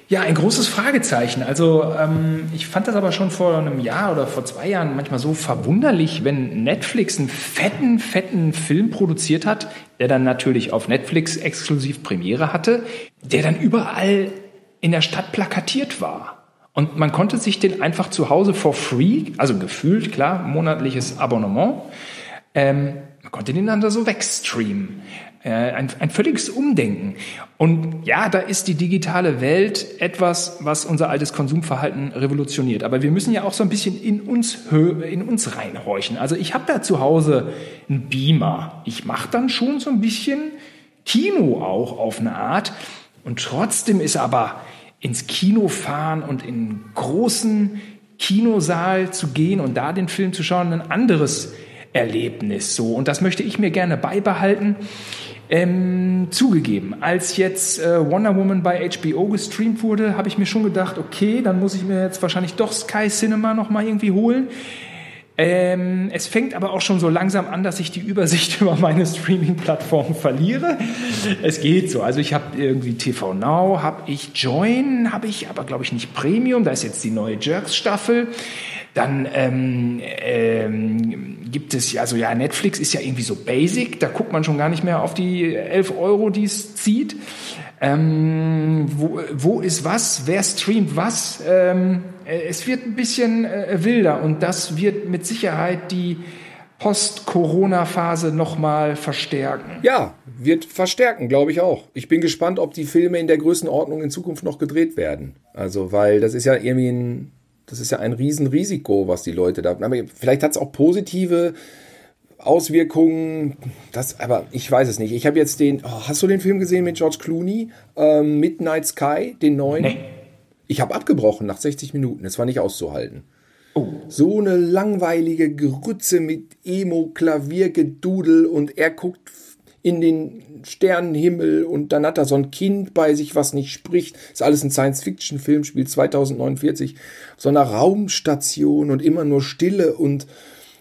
Ja, ein großes Fragezeichen. Also ähm, ich fand das aber schon vor einem Jahr oder vor zwei Jahren manchmal so verwunderlich, wenn Netflix einen fetten, fetten Film produziert hat, der dann natürlich auf Netflix exklusiv Premiere hatte, der dann überall in der Stadt plakatiert war. Und man konnte sich den einfach zu Hause for free, also gefühlt, klar, monatliches Abonnement, ähm, man konnte den dann da so wegstreamen. Äh, ein, ein völliges Umdenken. Und ja, da ist die digitale Welt etwas, was unser altes Konsumverhalten revolutioniert. Aber wir müssen ja auch so ein bisschen in uns, in uns reinhorchen. Also ich habe da zu Hause einen Beamer. Ich mache dann schon so ein bisschen Kino auch auf eine Art. Und trotzdem ist aber ins Kino fahren und in großen Kinosaal zu gehen und da den Film zu schauen ein anderes Erlebnis so. Und das möchte ich mir gerne beibehalten. Ähm, zugegeben, als jetzt äh, Wonder Woman bei HBO gestreamt wurde, habe ich mir schon gedacht, okay, dann muss ich mir jetzt wahrscheinlich doch Sky Cinema noch mal irgendwie holen. Ähm, es fängt aber auch schon so langsam an, dass ich die Übersicht über meine Streaming-Plattform verliere. Es geht so. Also ich habe irgendwie TV Now, habe ich Join, habe ich aber glaube ich nicht Premium. Da ist jetzt die neue Jerks-Staffel. Dann ähm, ähm, gibt es, also ja, Netflix ist ja irgendwie so basic, da guckt man schon gar nicht mehr auf die 11 Euro, die es zieht. Ähm, wo, wo ist was? Wer streamt was? Ähm, es wird ein bisschen äh, wilder und das wird mit Sicherheit die Post-Corona-Phase nochmal verstärken. Ja, wird verstärken, glaube ich auch. Ich bin gespannt, ob die Filme in der Größenordnung in Zukunft noch gedreht werden. Also, weil das ist ja irgendwie ein das ist ja ein Riesenrisiko, was die Leute da. Aber vielleicht hat es auch positive Auswirkungen. Das, aber ich weiß es nicht. Ich habe jetzt den. Oh, hast du den Film gesehen mit George Clooney? Ähm, Midnight Sky, den neuen? Nee. Ich habe abgebrochen nach 60 Minuten. Es war nicht auszuhalten. Oh. So eine langweilige Grütze mit Emo-Klaviergedudel und er guckt in den Sternenhimmel und dann hat er so ein Kind bei sich, was nicht spricht. Ist alles ein Science-Fiction-Film, spielt 2049, so einer Raumstation und immer nur Stille und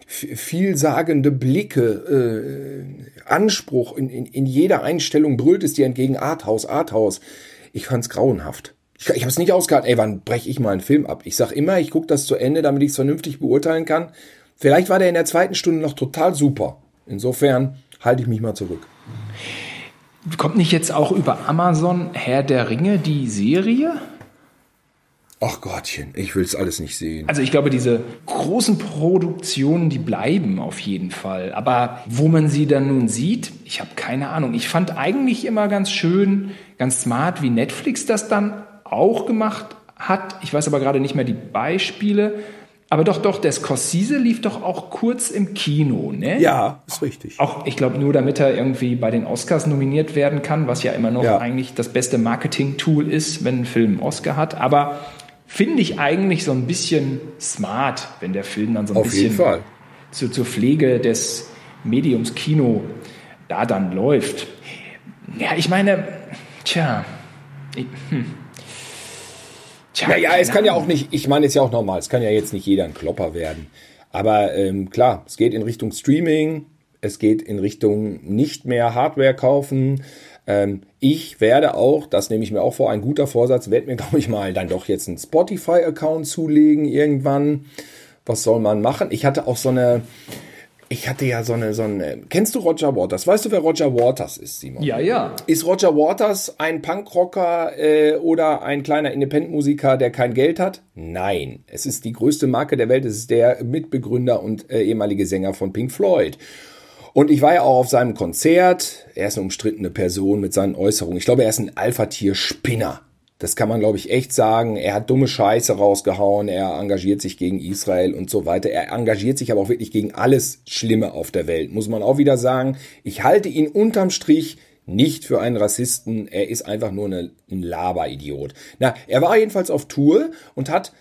vielsagende Blicke, äh, Anspruch in, in, in jeder Einstellung brüllt es dir entgegen Arthaus, Arthaus. Ich fand's grauenhaft. Ich, ich habe es nicht ausgehalten. Ey, wann breche ich mal einen Film ab? Ich sag immer, ich gucke das zu Ende, damit ich es vernünftig beurteilen kann. Vielleicht war der in der zweiten Stunde noch total super. Insofern halte ich mich mal zurück. Kommt nicht jetzt auch über Amazon Herr der Ringe die Serie? Ach Gottchen, ich will es alles nicht sehen. Also ich glaube, diese großen Produktionen, die bleiben auf jeden Fall. Aber wo man sie dann nun sieht, ich habe keine Ahnung. Ich fand eigentlich immer ganz schön, ganz smart, wie Netflix das dann auch gemacht hat. Ich weiß aber gerade nicht mehr die Beispiele. Aber doch, doch, der Scorsese lief doch auch kurz im Kino, ne? Ja, ist richtig. Auch, ich glaube, nur damit er irgendwie bei den Oscars nominiert werden kann, was ja immer noch Ja. eigentlich das beste Marketing-Tool ist, wenn ein Film einen Oscar hat. Aber finde ich eigentlich so ein bisschen smart, wenn der Film dann so ein Auf bisschen. Zu, zur Pflege des Mediums Kino da dann läuft. Ja, ich meine, tja. Ich, hm. Tja, Ja, ja, es kann ja auch nicht, ich meine, ist ja auch normal, es kann ja jetzt nicht jeder ein Klopper werden. Aber ähm, klar, es geht in Richtung Streaming, es geht in Richtung nicht mehr Hardware kaufen. Ähm, ich werde auch, das nehme ich mir auch vor, ein guter Vorsatz, werde mir, glaube ich, mal dann doch jetzt einen Spotify-Account zulegen irgendwann. Was soll man machen? Ich hatte auch so eine, ich hatte ja so eine, so eine, kennst du Roger Waters? Weißt du, wer Roger Waters ist, Simon? Ja, ja. Ist Roger Waters ein Punkrocker äh, oder ein kleiner Independent-Musiker, der kein Geld hat? Nein. Es ist die größte Marke der Welt. Es ist der Mitbegründer und äh, ehemalige Sänger von Pink Floyd. Und ich war ja auch auf seinem Konzert. Er ist eine umstrittene Person mit seinen Äußerungen. Ich glaube, er ist ein Alpha-Tier-Spinner. Das kann man, glaube ich, echt sagen. Er hat dumme Scheiße rausgehauen. Er engagiert sich gegen Israel und so weiter. Er engagiert sich aber auch wirklich gegen alles Schlimme auf der Welt. Muss man auch wieder sagen. Ich halte ihn unterm Strich nicht für einen Rassisten. Er ist einfach nur eine, ein Laberidiot. Na, er war jedenfalls auf Tour und hat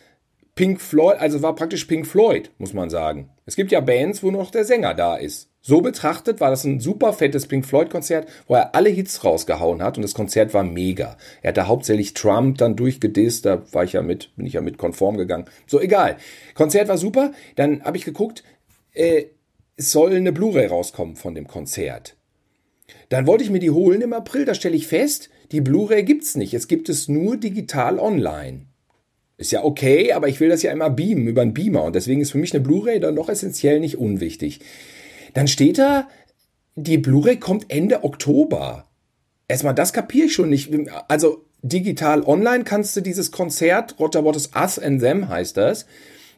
Pink Floyd, also war praktisch Pink Floyd, muss man sagen. Es gibt ja Bands, wo noch der Sänger da ist. So betrachtet war das ein super fettes Pink Floyd Konzert, wo er alle Hits rausgehauen hat und das Konzert war mega. Er hat da hauptsächlich Trump dann durchgedisst, da war ich ja mit, bin ich ja mit konform gegangen. So, egal. Konzert war super, dann habe ich geguckt, äh, es soll eine Blu-ray rauskommen von dem Konzert. Dann wollte ich mir die holen im April, da stelle ich fest, die Blu-ray gibt's nicht. Es gibt es nur digital online. Ist ja okay, aber ich will das ja immer beamen über einen Beamer und deswegen ist für mich eine Blu-ray dann doch essentiell nicht unwichtig. Dann steht da, die Blu-ray kommt Ende Oktober. Erstmal, das kapiere ich schon nicht. Also digital online kannst du dieses Konzert, Roger Waters Us and Them heißt das,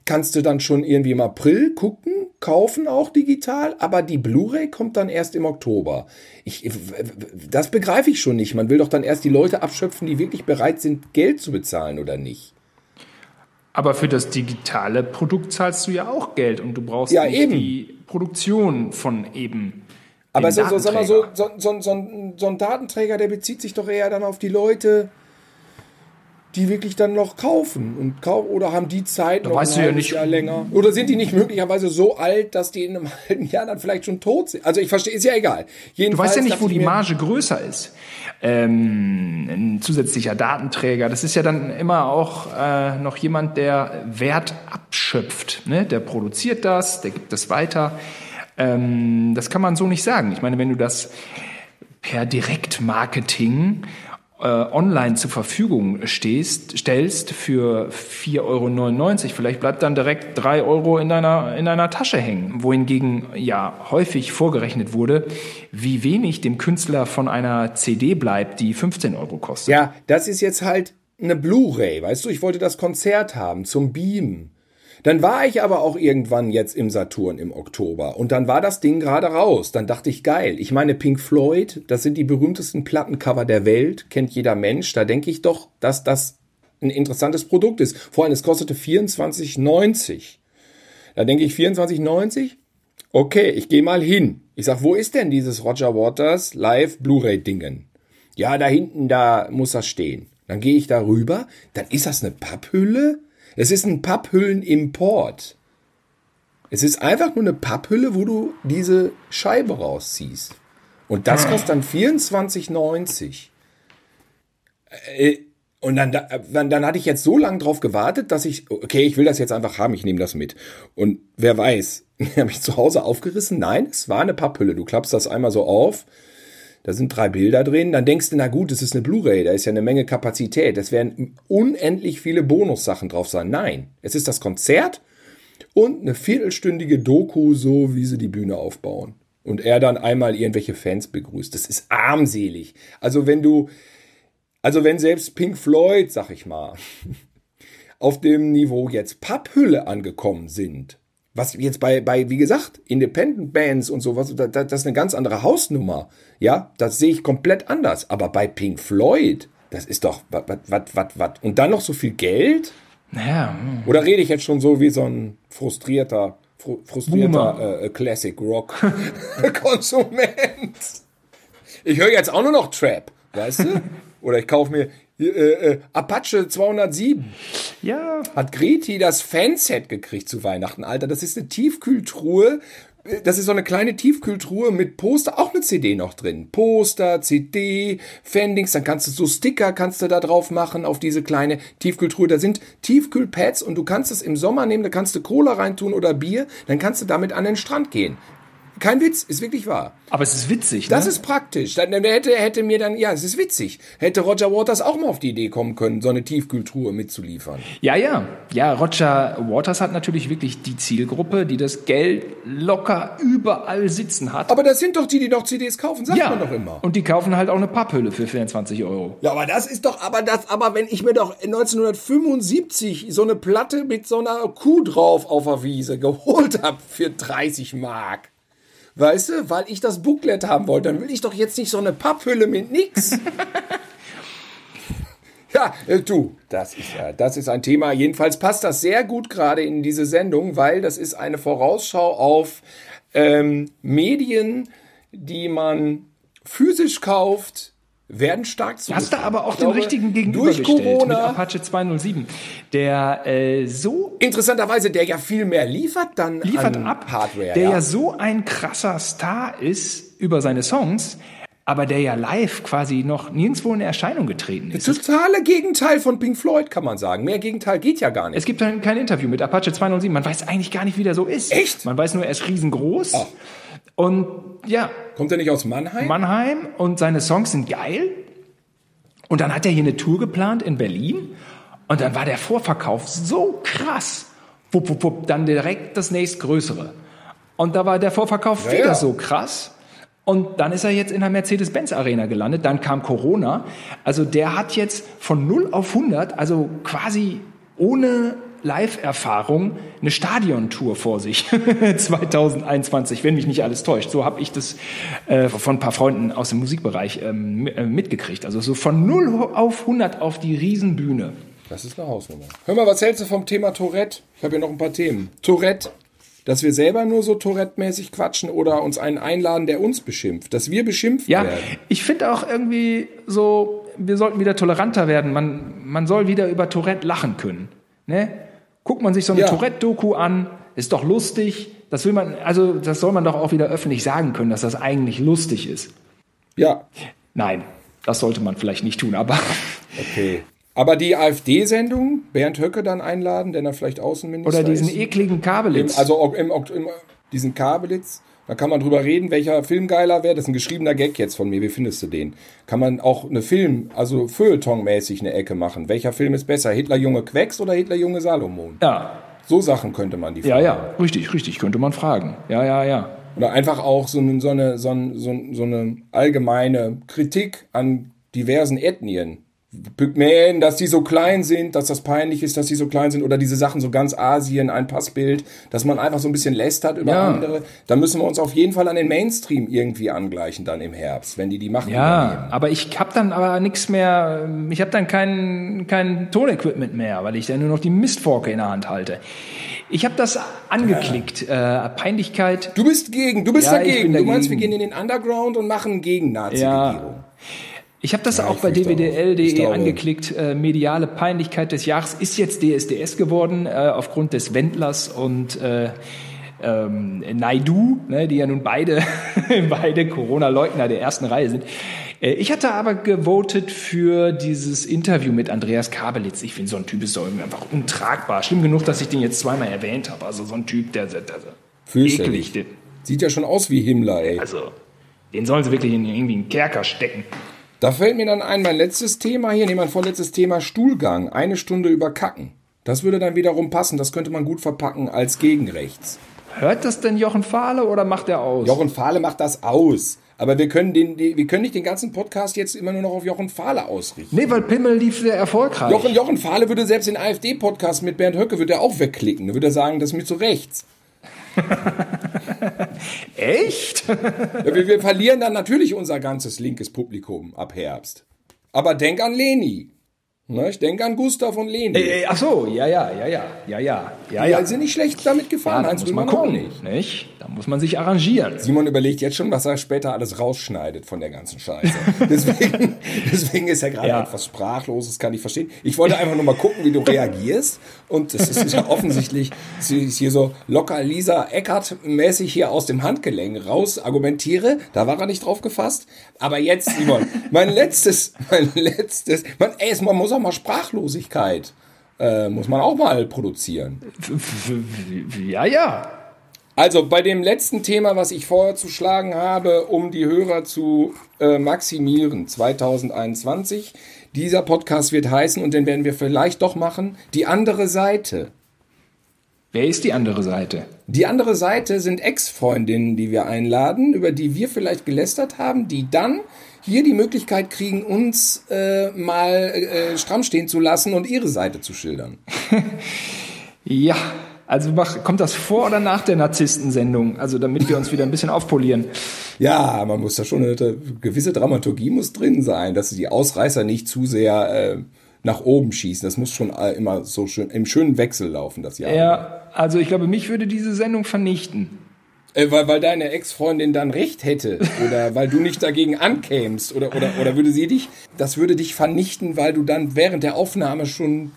kannst du dann schon irgendwie im April gucken, kaufen auch digital, aber die Blu-ray kommt dann erst im Oktober. Ich, das begreife ich schon nicht. Man will doch dann erst die Leute abschöpfen, die wirklich bereit sind, Geld zu bezahlen oder nicht. Aber für das digitale Produkt zahlst du ja auch Geld und du brauchst Ja, die Produktion von eben. Aber so, so, sag mal so, so, so, so, ein- so ein Datenträger, der bezieht sich doch eher dann auf die Leute, die wirklich dann noch kaufen und kau oder haben die Zeit noch weißt du ja nicht- Jahr länger. Oder sind die nicht möglicherweise so alt, dass die in einem halben Jahr dann vielleicht schon tot sind? Also ich verstehe, ist ja egal. Du Jedenfalls weißt ja nicht, wo die Marge größer ist. Ähm, ein zusätzlicher Datenträger, das ist ja dann immer auch äh, noch jemand, der Wert abschöpft. Ne? Der produziert das, der gibt es weiter. Ähm, das kann man so nicht sagen. Ich meine, wenn du das per Direktmarketing äh, online zur Verfügung stehst, stellst für 4,99 Euro, vielleicht bleibt dann direkt 3 Euro in deiner, in deiner Tasche hängen. Wohingegen ja häufig vorgerechnet wurde, wie wenig dem Künstler von einer CD bleibt, die 15 Euro kostet. Ja, das ist jetzt halt eine Blu-ray, weißt du? Ich wollte das Konzert haben zum Beamen. Dann war ich aber auch irgendwann jetzt im Saturn im Oktober und dann war das Ding gerade raus. Dann dachte ich, geil. Ich meine, Pink Floyd, das sind die berühmtesten Plattencover der Welt, kennt jeder Mensch. Da denke ich doch, dass das ein interessantes Produkt ist. Vor allem, es kostete 24,90. Da denke ich, 24,90? Okay, ich gehe mal hin. Ich sag, wo ist denn dieses Roger Waters Live Blu-ray-Dingen? Ja, da hinten, da muss das stehen. Dann gehe ich da rüber, dann ist das eine Papphülle. Es ist ein Papphüllen-Import. Es ist einfach nur eine Papphülle, wo du diese Scheibe rausziehst. Und das kostet dann 24,90. Äh, Und dann, dann, dann hatte ich jetzt so lange drauf gewartet, dass ich, okay, ich will das jetzt einfach haben, ich nehme das mit. Und wer weiß, habe ich zu Hause aufgerissen? Nein, es war eine Papphülle. Du klappst das einmal so auf, da sind drei Bilder drin, dann denkst du, na gut, es ist eine Blu-ray, da ist ja eine Menge Kapazität, es werden unendlich viele Bonussachen drauf sein. Nein, es ist das Konzert und eine viertelstündige Doku, so wie sie die Bühne aufbauen. Und er dann einmal irgendwelche Fans begrüßt. Das ist armselig. Also wenn du, also wenn selbst Pink Floyd, sag ich mal, auf dem Niveau jetzt Papphülle angekommen sind, was jetzt bei, bei wie gesagt, Independent Bands und sowas, da, da, das ist eine ganz andere Hausnummer. Ja, das sehe ich komplett anders. Aber bei Pink Floyd, das ist doch, was, was, was, was. Und dann noch so viel Geld? Naja, hm. Oder rede ich jetzt schon so wie so ein frustrierter, fru frustrierter äh, Classic Rock Konsument? Ich höre jetzt auch nur noch Trap, weißt du? Oder ich kaufe mir äh, äh, Apache 207. ja, Hat Greti das Fanset gekriegt zu Weihnachten, Alter. Das ist eine Tiefkühltruhe. Das ist so eine kleine Tiefkühltruhe mit Poster, auch eine CD noch drin. Poster, CD, Fendings, dann kannst du so Sticker kannst du da drauf machen auf diese kleine Tiefkühltruhe. Da sind Tiefkühlpads und du kannst es im Sommer nehmen, da kannst du Cola reintun oder Bier, dann kannst du damit an den Strand gehen. Kein Witz, ist wirklich wahr. aber es ist witzig, Das ne? ist praktisch. Dann der hätte, hätte mir dann, ja, es ist witzig. Hätte Roger Waters auch mal auf die Idee kommen können, so eine Tiefkühltruhe mitzuliefern. Ja, ja. Ja, Roger Waters hat natürlich wirklich die Zielgruppe, die das Geld locker überall sitzen hat. Aber das sind doch die, die noch CDs kaufen, sagt ja, man doch immer. und die kaufen halt auch eine Papphülle für 24 Euro. Ja, aber das ist doch, aber das, aber wenn ich mir doch 1975 so eine Platte mit so einer Kuh drauf auf der Wiese geholt habe für 30 Mark. Weißt du, weil ich das Booklet haben wollte, dann will ich doch jetzt nicht so eine Papphülle mit nix. ja, äh, du, das ist ja, das ist ein Thema. Jedenfalls passt das sehr gut gerade in diese Sendung, weil das ist eine Vorausschau auf ähm, Medien, die man physisch kauft, werden stark zu. Hast du aber auch Ich den glaube, richtigen gegenüber durch gestellt mit Corona. Apache 207, der äh, so Interessanterweise, der ja viel mehr liefert dann liefert ab, Hardware. der ja. ja. so ein krasser Star ist über seine Songs, aber der ja live quasi noch nirgendwo in Erscheinung getreten ist. Das totale Gegenteil von Pink Floyd, kann man sagen. Mehr Gegenteil geht ja gar nicht. Es gibt kein Interview mit Apache 207. Man weiß eigentlich gar nicht, wie der so ist. Echt? Man weiß nur, er ist riesengroß. Ach. Und ja, Kommt er nicht aus Mannheim? Mannheim und seine Songs sind geil. Und dann hat er hier eine Tour geplant in Berlin. Und dann war der Vorverkauf so krass. Wupp, wupp, wupp, dann direkt das nächstgrößere. Und da war der Vorverkauf Ja, wieder ja. so krass. Und dann ist er jetzt in der Mercedes-Benz Arena gelandet. Dann kam Corona. Also der hat jetzt von 0 auf 100, also quasi ohne Live-Erfahrung, eine Stadiontour vor sich. 2021, wenn mich nicht alles täuscht. So habe ich das äh, von ein paar Freunden aus dem Musikbereich ähm, äh, mitgekriegt. Also so von 0 auf 100 auf die Riesenbühne. Das ist eine Hausnummer. Hör mal, was hältst du vom Thema Tourette? Ich habe hier noch ein paar Themen. Tourette. Dass wir selber nur so Tourette-mäßig quatschen oder uns einen einladen, der uns beschimpft. Dass wir beschimpft Ja, werden. ich finde auch irgendwie so, wir sollten wieder toleranter werden. Man, man soll wieder über Tourette lachen können. Ne? Guckt man sich so eine Ja. Tourette-Doku an, ist doch lustig. Das will man, also das soll man doch auch wieder öffentlich sagen können, dass das eigentlich lustig ist. Ja, Nein, das sollte man vielleicht nicht tun, aber okay. Aber die AfD-Sendung, Bernd Höcke dann einladen, der dann vielleicht Außenminister oder diesen ist. ekligen Kabelitz. Also auch im, im, diesen Kabelitz, da kann man drüber reden, welcher Film geiler wäre. Das ist ein geschriebener Gag jetzt von mir. Wie findest du den? Kann man auch eine Film, also Feuilleton-mäßig eine Ecke machen. Welcher Film ist besser? Hitler Junge Quecks oder Hitler Junge Salomon? ja, So Sachen könnte man die ja, fragen. ja, richtig, richtig, könnte man fragen. Ja, ja, ja. Oder einfach auch so, eine, so, eine, so eine- so eine allgemeine Kritik an diversen Ethnien. Pygmäen, dass die so klein sind, dass das peinlich ist, dass die so klein sind, oder diese Sachen so ganz Asien, ein Passbild, dass man einfach so ein bisschen lästert über Ja. andere. Da müssen wir uns auf jeden Fall an den Mainstream irgendwie angleichen dann im Herbst, wenn die die Macht Ja, übernehmen. aber ich habe dann aber nichts mehr, ich habe dann kein, kein Tonequipment mehr, weil ich dann nur noch die Mistforke in der Hand halte. Ich habe das angeklickt, äh, Peinlichkeit. Du bist gegen, du bist Ja, dagegen. bin Du meinst, wir dagegen. gehen in den Underground und machen gegen Nazi-Regierung. Ich habe das auch bei fürchte auch. Ich dwdl.de angeklickt. Äh, mediale Peinlichkeit des Jahres ist jetzt DSDS geworden, äh, aufgrund des Wendlers und äh, ähm, Naidu, ne, die ja nun beide, beide Corona-Leugner der ersten Reihe sind. Äh, Ich hatte aber gewotet für dieses Interview mit Andreas Kabelitz. Ich finde, so ein Typ ist doch einfach untragbar. Schlimm genug, dass ich den jetzt zweimal erwähnt habe. Also so ein Typ, der, der, der eklig. Den, Sieht ja schon aus wie Himmler, ey. also, den sollen sie wirklich in irgendwie einen Kerker stecken. Da fällt mir dann ein, mein letztes Thema hier, nee, mein vorletztes Thema, Stuhlgang. Eine Stunde über Kacken. Das würde dann wiederum passen. Das könnte man gut verpacken als Gegenrechts. Hört das denn Jochen Fahle oder macht er aus? Jochen Fahle macht das aus. Aber wir können, den, wir können nicht den ganzen Podcast jetzt immer nur noch auf Jochen Fahle ausrichten. Nee, weil Pimmel lief sehr erfolgreich. Jochen, Jochen Fahle würde selbst den AfD-Podcast mit Bernd Höcke würde er auch wegklicken. Da würde er sagen, das ist mir zu rechts. Echt? Ja, wir, wir verlieren dann natürlich unser ganzes linkes Publikum ab Herbst. Aber denk an Leni. Na, ich denke an Gustav und Leni. Äh, ach so, ja, ja, ja, ja, ja, ja, ja, ja. sind nicht schlecht damit gefahren. da Heinz muss man gucken, nicht. nicht. Da muss man sich arrangieren. Simon überlegt jetzt schon, was er später alles rausschneidet von der ganzen Scheiße. Deswegen, deswegen ist er gerade Ja. etwas sprachlos, das kann ich verstehen. Ich wollte einfach nur mal gucken, wie du reagierst. Und das ist ja offensichtlich, sie ist hier so locker Lisa Eckert-mäßig hier aus dem Handgelenk raus argumentiere. Da war er nicht drauf gefasst. Aber jetzt, Simon, mein letztes, mein letztes, man, ey, es- man muss auch mal Sprachlosigkeit, äh, muss man auch mal produzieren. Ja, ja. Also bei dem letzten Thema, was ich vorzuschlagen habe, um die Hörer zu äh, maximieren, 2021. Dieser Podcast wird heißen, und den werden wir vielleicht doch machen, die andere Seite. Wer ist die andere Seite? Die andere Seite sind Ex-Freundinnen, die wir einladen, über die wir vielleicht gelästert haben, die dann hier die Möglichkeit kriegen, uns äh, mal äh, stramm stehen zu lassen und ihre Seite zu schildern. Ja, also mach, kommt das vor oder nach der Narzisstensendung? Also damit wir uns wieder ein bisschen aufpolieren. Ja, man muss da schon eine gewisse Dramaturgie muss drin sein, dass die Ausreißer nicht zu sehr äh, nach oben schießen. Das muss schon immer so schön im schönen Wechsel laufen, das Jahr. Ja, also ich glaube, mich würde diese Sendung vernichten. Äh, weil, weil deine Ex-Freundin dann recht hätte oder weil du nicht dagegen ankämst oder, oder, oder würde sie dich, das würde dich vernichten, weil du dann während der Aufnahme schon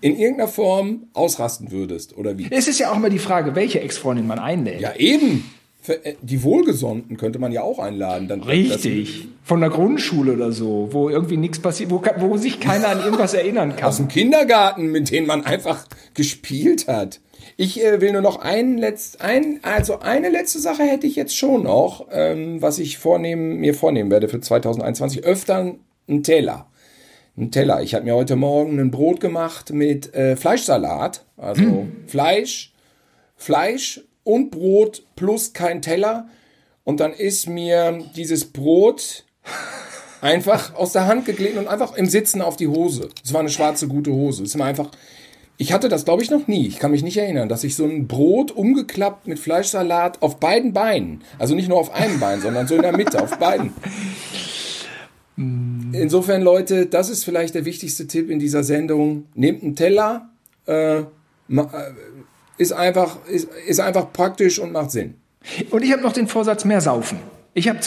in irgendeiner Form ausrasten würdest oder wie? Es ist ja auch immer die Frage, welche Ex-Freundin man einlädt. Ja, eben. Äh, Die Wohlgesonnten könnte man ja auch einladen. Dann, Richtig. Von der Grundschule oder so, wo irgendwie nichts passiert, wo, wo sich keiner an irgendwas erinnern aus kann. dem Kindergarten, mit denen man einfach gespielt hat. Ich äh, will nur noch einen letzt, ein, also eine letzte Sache hätte ich jetzt schon noch, ähm, was ich vornehmen, mir vornehmen werde für 2021. Öfter einen Teller. Ein Teller. Ich habe mir heute Morgen ein Brot gemacht mit äh, Fleischsalat. Also Fleisch, Fleisch und Brot plus kein Teller. Und dann ist mir dieses Brot einfach aus der Hand geglitten und einfach im Sitzen auf die Hose. Es war eine schwarze, gute Hose. Es ist mir einfach. Ich hatte das, glaube ich, noch nie. Ich kann mich nicht erinnern, dass ich so ein Brot umgeklappt mit Fleischsalat auf beiden Beinen, also nicht nur auf einem Bein, sondern so in der Mitte, auf beiden. Insofern, Leute, das ist vielleicht der wichtigste Tipp in dieser Sendung. Nehmt einen Teller, äh, äh, ist, einfach, ist, ist einfach praktisch und macht Sinn. Und ich habe noch den Vorsatz, mehr saufen. Ich habe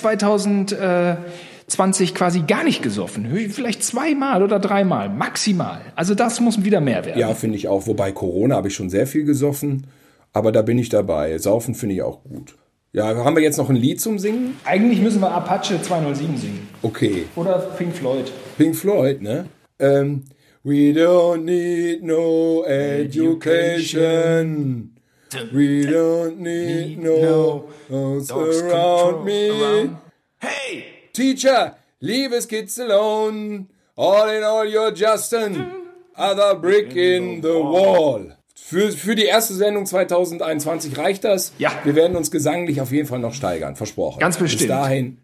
2020 quasi gar nicht gesoffen. Vielleicht zweimal oder dreimal, maximal. Also das muss wieder mehr werden. Ja, finde ich auch. Wobei Corona habe ich schon sehr viel gesoffen, aber da bin ich dabei. Saufen finde ich auch gut. Ja, haben wir jetzt noch ein Lied zum Singen? Eigentlich müssen wir Apache 207 singen. Okay. Oder Pink Floyd. Pink Floyd, ne? Ähm, We don't need no education. We don't need no house around me. Hey! Teacher, leave us kids alone. All in all, you're just an other brick in the wall. Für, für die erste Sendung 2021 reicht das. Ja. Wir werden uns gesanglich auf jeden Fall noch steigern, versprochen. Ganz bestimmt. Bis dahin,